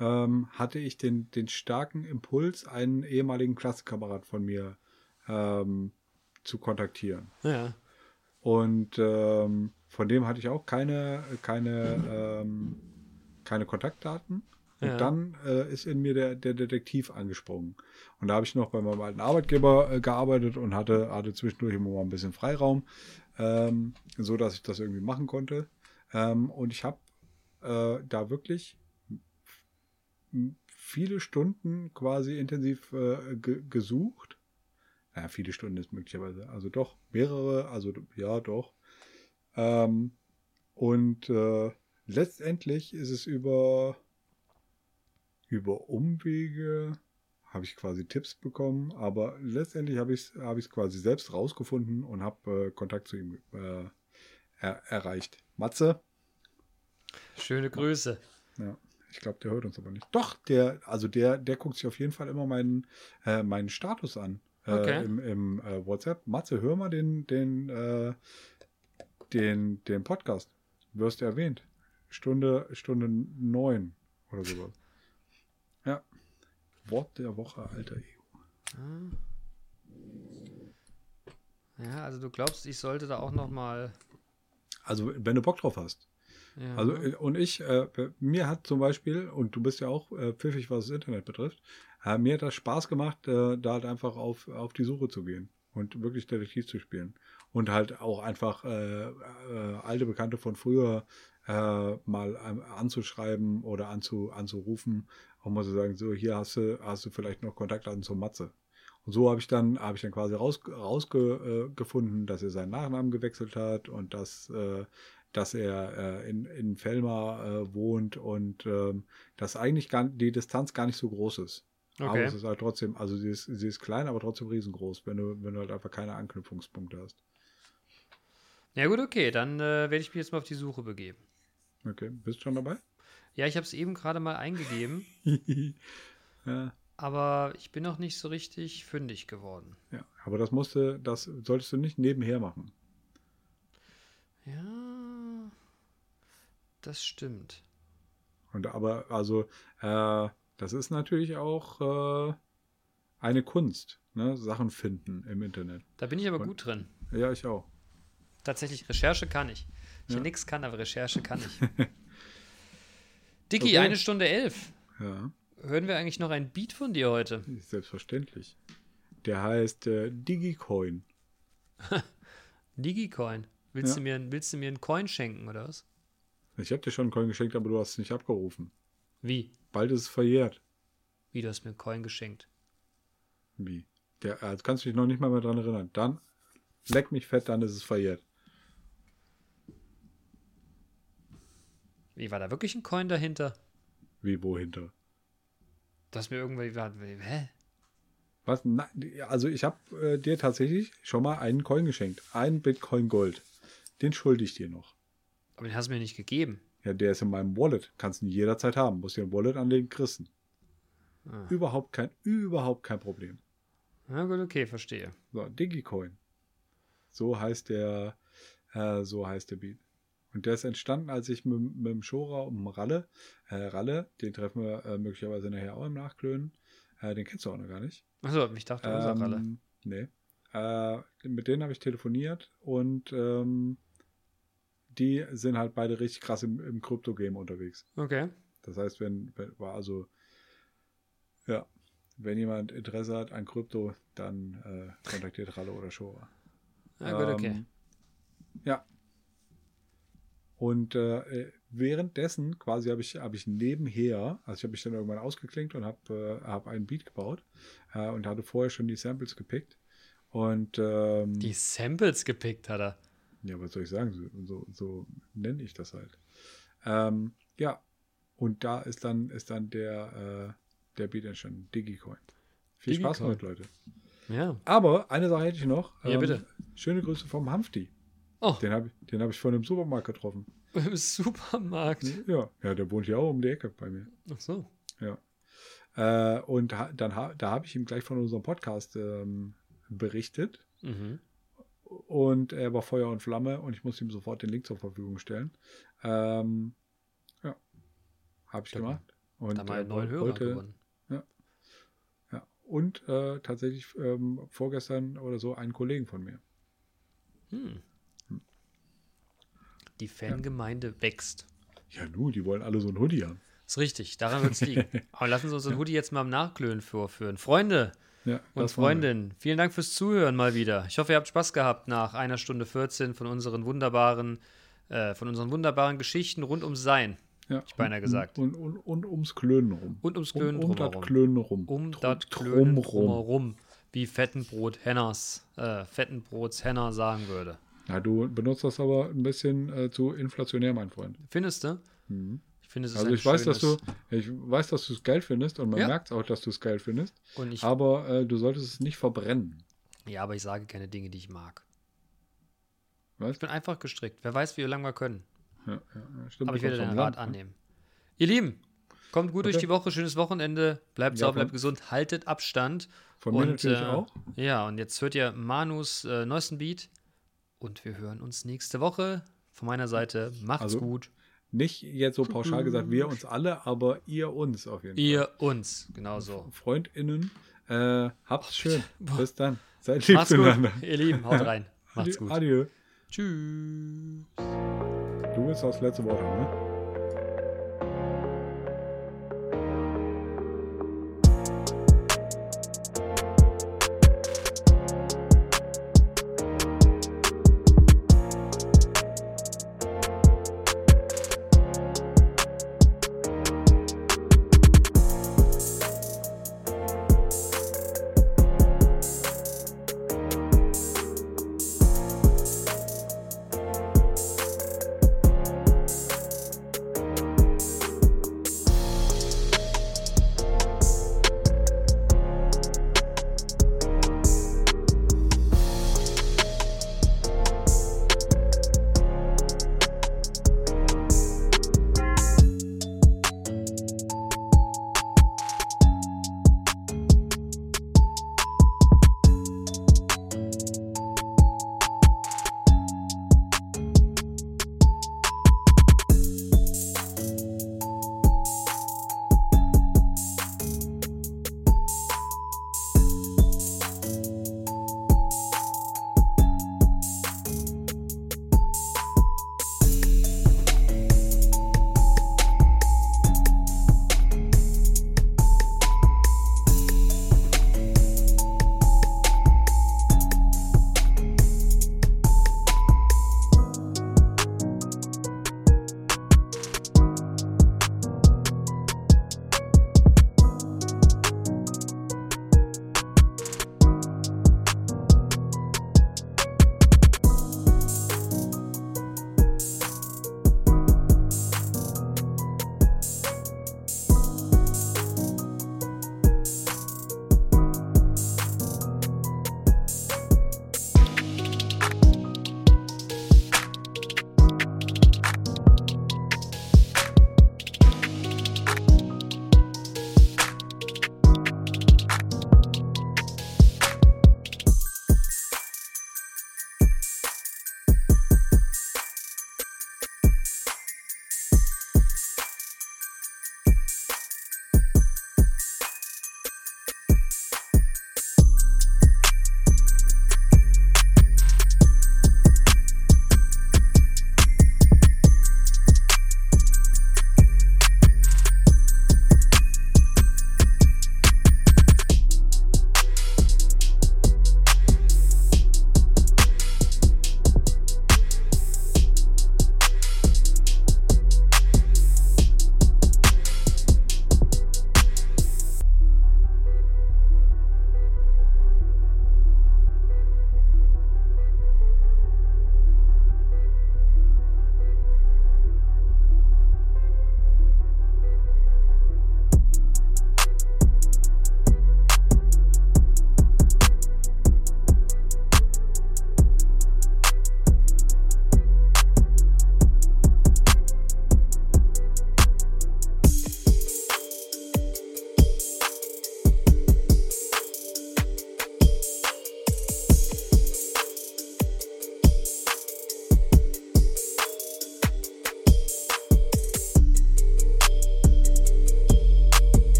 ähm, hatte ich den, den starken Impuls, einen ehemaligen Klassenkamerad von mir ähm, zu kontaktieren. Ja. Und ähm, von dem hatte ich auch keine, keine, ähm, keine Kontaktdaten. Und Ja. dann äh, ist in mir der, der Detektiv angesprungen. Und da habe ich noch bei meinem alten Arbeitgeber äh, gearbeitet und hatte, hatte zwischendurch immer mal ein bisschen Freiraum, ähm, so dass ich das irgendwie machen konnte. Ähm, und ich habe äh, da wirklich viele Stunden quasi intensiv äh, ge gesucht ja, viele Stunden ist möglicherweise, also doch, mehrere, also ja, doch. Ähm, und äh, letztendlich ist es über, über Umwege, habe ich quasi Tipps bekommen, aber letztendlich habe ich es hab ich's quasi selbst rausgefunden und habe äh, Kontakt zu ihm äh, er, erreicht. Matze? Schöne Grüße. Ja, ich glaube, der hört uns aber nicht. Doch, der, also der, der guckt sich auf jeden Fall immer meinen, äh, meinen Status an. Äh, Okay. Im, im äh, WhatsApp. Matze, hör mal den, den, äh, den, den Podcast. Wirst erwähnt. Stunde, Stunde neun oder sowas. Ja. Wort der Woche, alter Ego. Ja, also du glaubst, ich sollte da auch noch mal. Also, wenn du Bock drauf hast. Ja. Also, und ich, äh, mir hat zum Beispiel, und du bist ja auch äh, pfiffig, was das Internet betrifft, äh, mir hat das Spaß gemacht, äh, da halt einfach auf, auf die Suche zu gehen und wirklich Detektiv zu spielen. Und halt auch einfach äh, äh, alte Bekannte von früher äh, mal an- anzuschreiben oder anzu, anzurufen, um mal zu sagen, so, hier hast du, hast du vielleicht noch Kontaktdaten zur Matze. Und so habe ich dann, habe ich dann quasi rausgefunden, rausge, äh, dass er seinen Nachnamen gewechselt hat und dass, äh, dass er äh, in, in Fellmar äh, wohnt und ähm, dass eigentlich gar, die Distanz gar nicht so groß ist. Aber Okay. es ist halt trotzdem, also sie ist, sie ist klein, aber trotzdem riesengroß, wenn du, wenn du halt einfach keine Anknüpfungspunkte hast. Ja, gut, okay, dann äh, werde ich mich jetzt mal auf die Suche begeben. Okay, bist du schon dabei? Ja, ich habe es eben gerade mal eingegeben, *laughs* ja, aber ich bin noch nicht so richtig fündig geworden. ja, aber das musste, das solltest du nicht nebenher machen. Ja, das stimmt. Und aber, also, äh, das ist natürlich auch äh, eine Kunst, ne? Sachen finden im Internet. Da bin ich aber Und- gut drin. Ja, ich auch. Tatsächlich, Recherche kann ich. Ich Ja. nichts kann, aber Recherche kann ich. *laughs* Dicky, Okay. eine Stunde elf. Ja, Hören wir eigentlich noch ein Beat von dir heute? selbstverständlich. Der heißt äh, Digicoin. *laughs* Digicoin. Willst, Ja. du mir, willst du mir einen Coin schenken, oder was? Ich habe dir schon einen Coin geschenkt, aber du hast es nicht abgerufen. Wie? Bald ist es verjährt. Wie, du hast mir einen Coin geschenkt? Wie? Der, äh, kannst du dich noch nicht mal mehr dran erinnern. Dann leck mich fett, dann ist es verjährt. Wie, war da wirklich ein Coin dahinter? Wie, wo hinter? Das mir irgendwie war. Hä? Was? Nein, also ich habe äh, dir tatsächlich schon mal einen Coin geschenkt. Einen Bitcoin Gold. Den schulde ich dir noch. Aber den hast du mir nicht gegeben. Ja, der ist in meinem Wallet. Kannst ihn jederzeit haben. Musst dir ein Wallet anlegen, ihn. Ah. Überhaupt kein, überhaupt kein Problem. Na gut, okay, verstehe. So, Digicoin. So heißt der, äh, so heißt der Beat. Und der ist entstanden, als ich mit, mit dem Schora und dem Ralle, äh, Ralle, den treffen wir äh, möglicherweise nachher auch im Nachklönen. Äh, den kennst du auch noch gar nicht. Achso, ich dachte, unser Ralle. Ähm, nee. Äh, mit denen habe ich telefoniert und ähm, die sind halt beide richtig krass im, im Krypto-Game unterwegs. Okay. Das heißt, wenn, wenn war also ja, wenn jemand Interesse hat an Krypto, dann äh, kontaktiert Ralle oder Shora. Na gut, okay. Ähm, ja. Und äh, äh, währenddessen quasi habe ich, hab ich nebenher, also ich habe mich dann irgendwann ausgeklinkt und habe äh, hab einen Beat gebaut äh, und hatte vorher schon die Samples gepickt. Und ähm, Die Samples gepickt hat er. Ja, was soll ich sagen? So, so, nenne ich das halt. Ähm, ja, und da ist dann, ist dann der, äh, der Beat entstanden, Digicoin. Viel Spaß Digicoin. damit, Leute. Ja. Aber eine Sache hätte ich noch. Ähm, Ja, bitte. Schöne Grüße vom Hanfti. Oh, Den habe den hab ich vor einem Supermarkt getroffen. *laughs* im Supermarkt. Ja, ja, der wohnt ja auch um die Ecke bei mir. Ach so. Ja. Äh, und ha, dann ha, da habe ich ihm gleich von unserem Podcast ähm, berichtet. Mhm. Und er war Feuer und Flamme und ich musste ihm sofort den Link zur Verfügung stellen. Ähm, ja, habe ich Da- gemacht. Und Da mal einen äh, neuen Hörer gewonnen. ja. Und äh, tatsächlich ähm, vorgestern oder so einen Kollegen von mir. Hm. Die Fangemeinde wächst. Ja, nu, die wollen alle so ein Hoodie haben. Ist richtig, daran wird es liegen. *laughs* Aber lassen Sie uns den Hoodie jetzt mal im Nachklönen vorführen. Freunde Ja, und. Freundinnen, vielen Dank fürs Zuhören mal wieder. Ich hoffe, ihr habt Spaß gehabt nach einer Stunde 14 von unseren wunderbaren, äh, von unseren wunderbaren Geschichten rund ums Sein. Ja, ich beinahe gesagt. Und, und, und ums Klönen rum. Und ums Klönen um, um drumherum. das Klönen rum. Um das Klönen drumrum. drumherum. wie Fettenbrot Henners, äh, Fettenbrots Henner sagen würde. Ja, du benutzt das aber ein bisschen äh, zu inflationär, mein Freund. Findest du? Ich finde, es Also ich weiß, dass du, ich weiß, dass du es geil findest und man Ja. merkt auch, dass du es geil findest. Ich, Aber äh, du solltest es nicht verbrennen. ja, aber ich sage keine Dinge, die ich mag. Was? Ich bin einfach gestrickt. Wer weiß, wie lange wir können. Ja, ja, stimmt. Aber ich werde deinen Rat ne? annehmen. Ihr Lieben, kommt gut durch Okay. die Woche, schönes Wochenende, bleibt sauber, bleibt gesund, haltet Abstand. Von mir und, natürlich äh, auch. Ja, und jetzt hört ihr Manus äh, neuesten Beat und wir hören uns nächste Woche. Von meiner Seite, macht's Also, gut. Nicht jetzt so pauschal gesagt, wir uns alle, aber ihr uns auf jeden Ihr uns, genau so. Fall. FreundInnen, äh, habt's schön. *laughs* Bis dann. Seid lieb Macht's gut, zueinander. ihr Lieben, haut rein. *laughs* Macht's gut. Adieu. Tschüss. Du bist das letzte Wort, ne?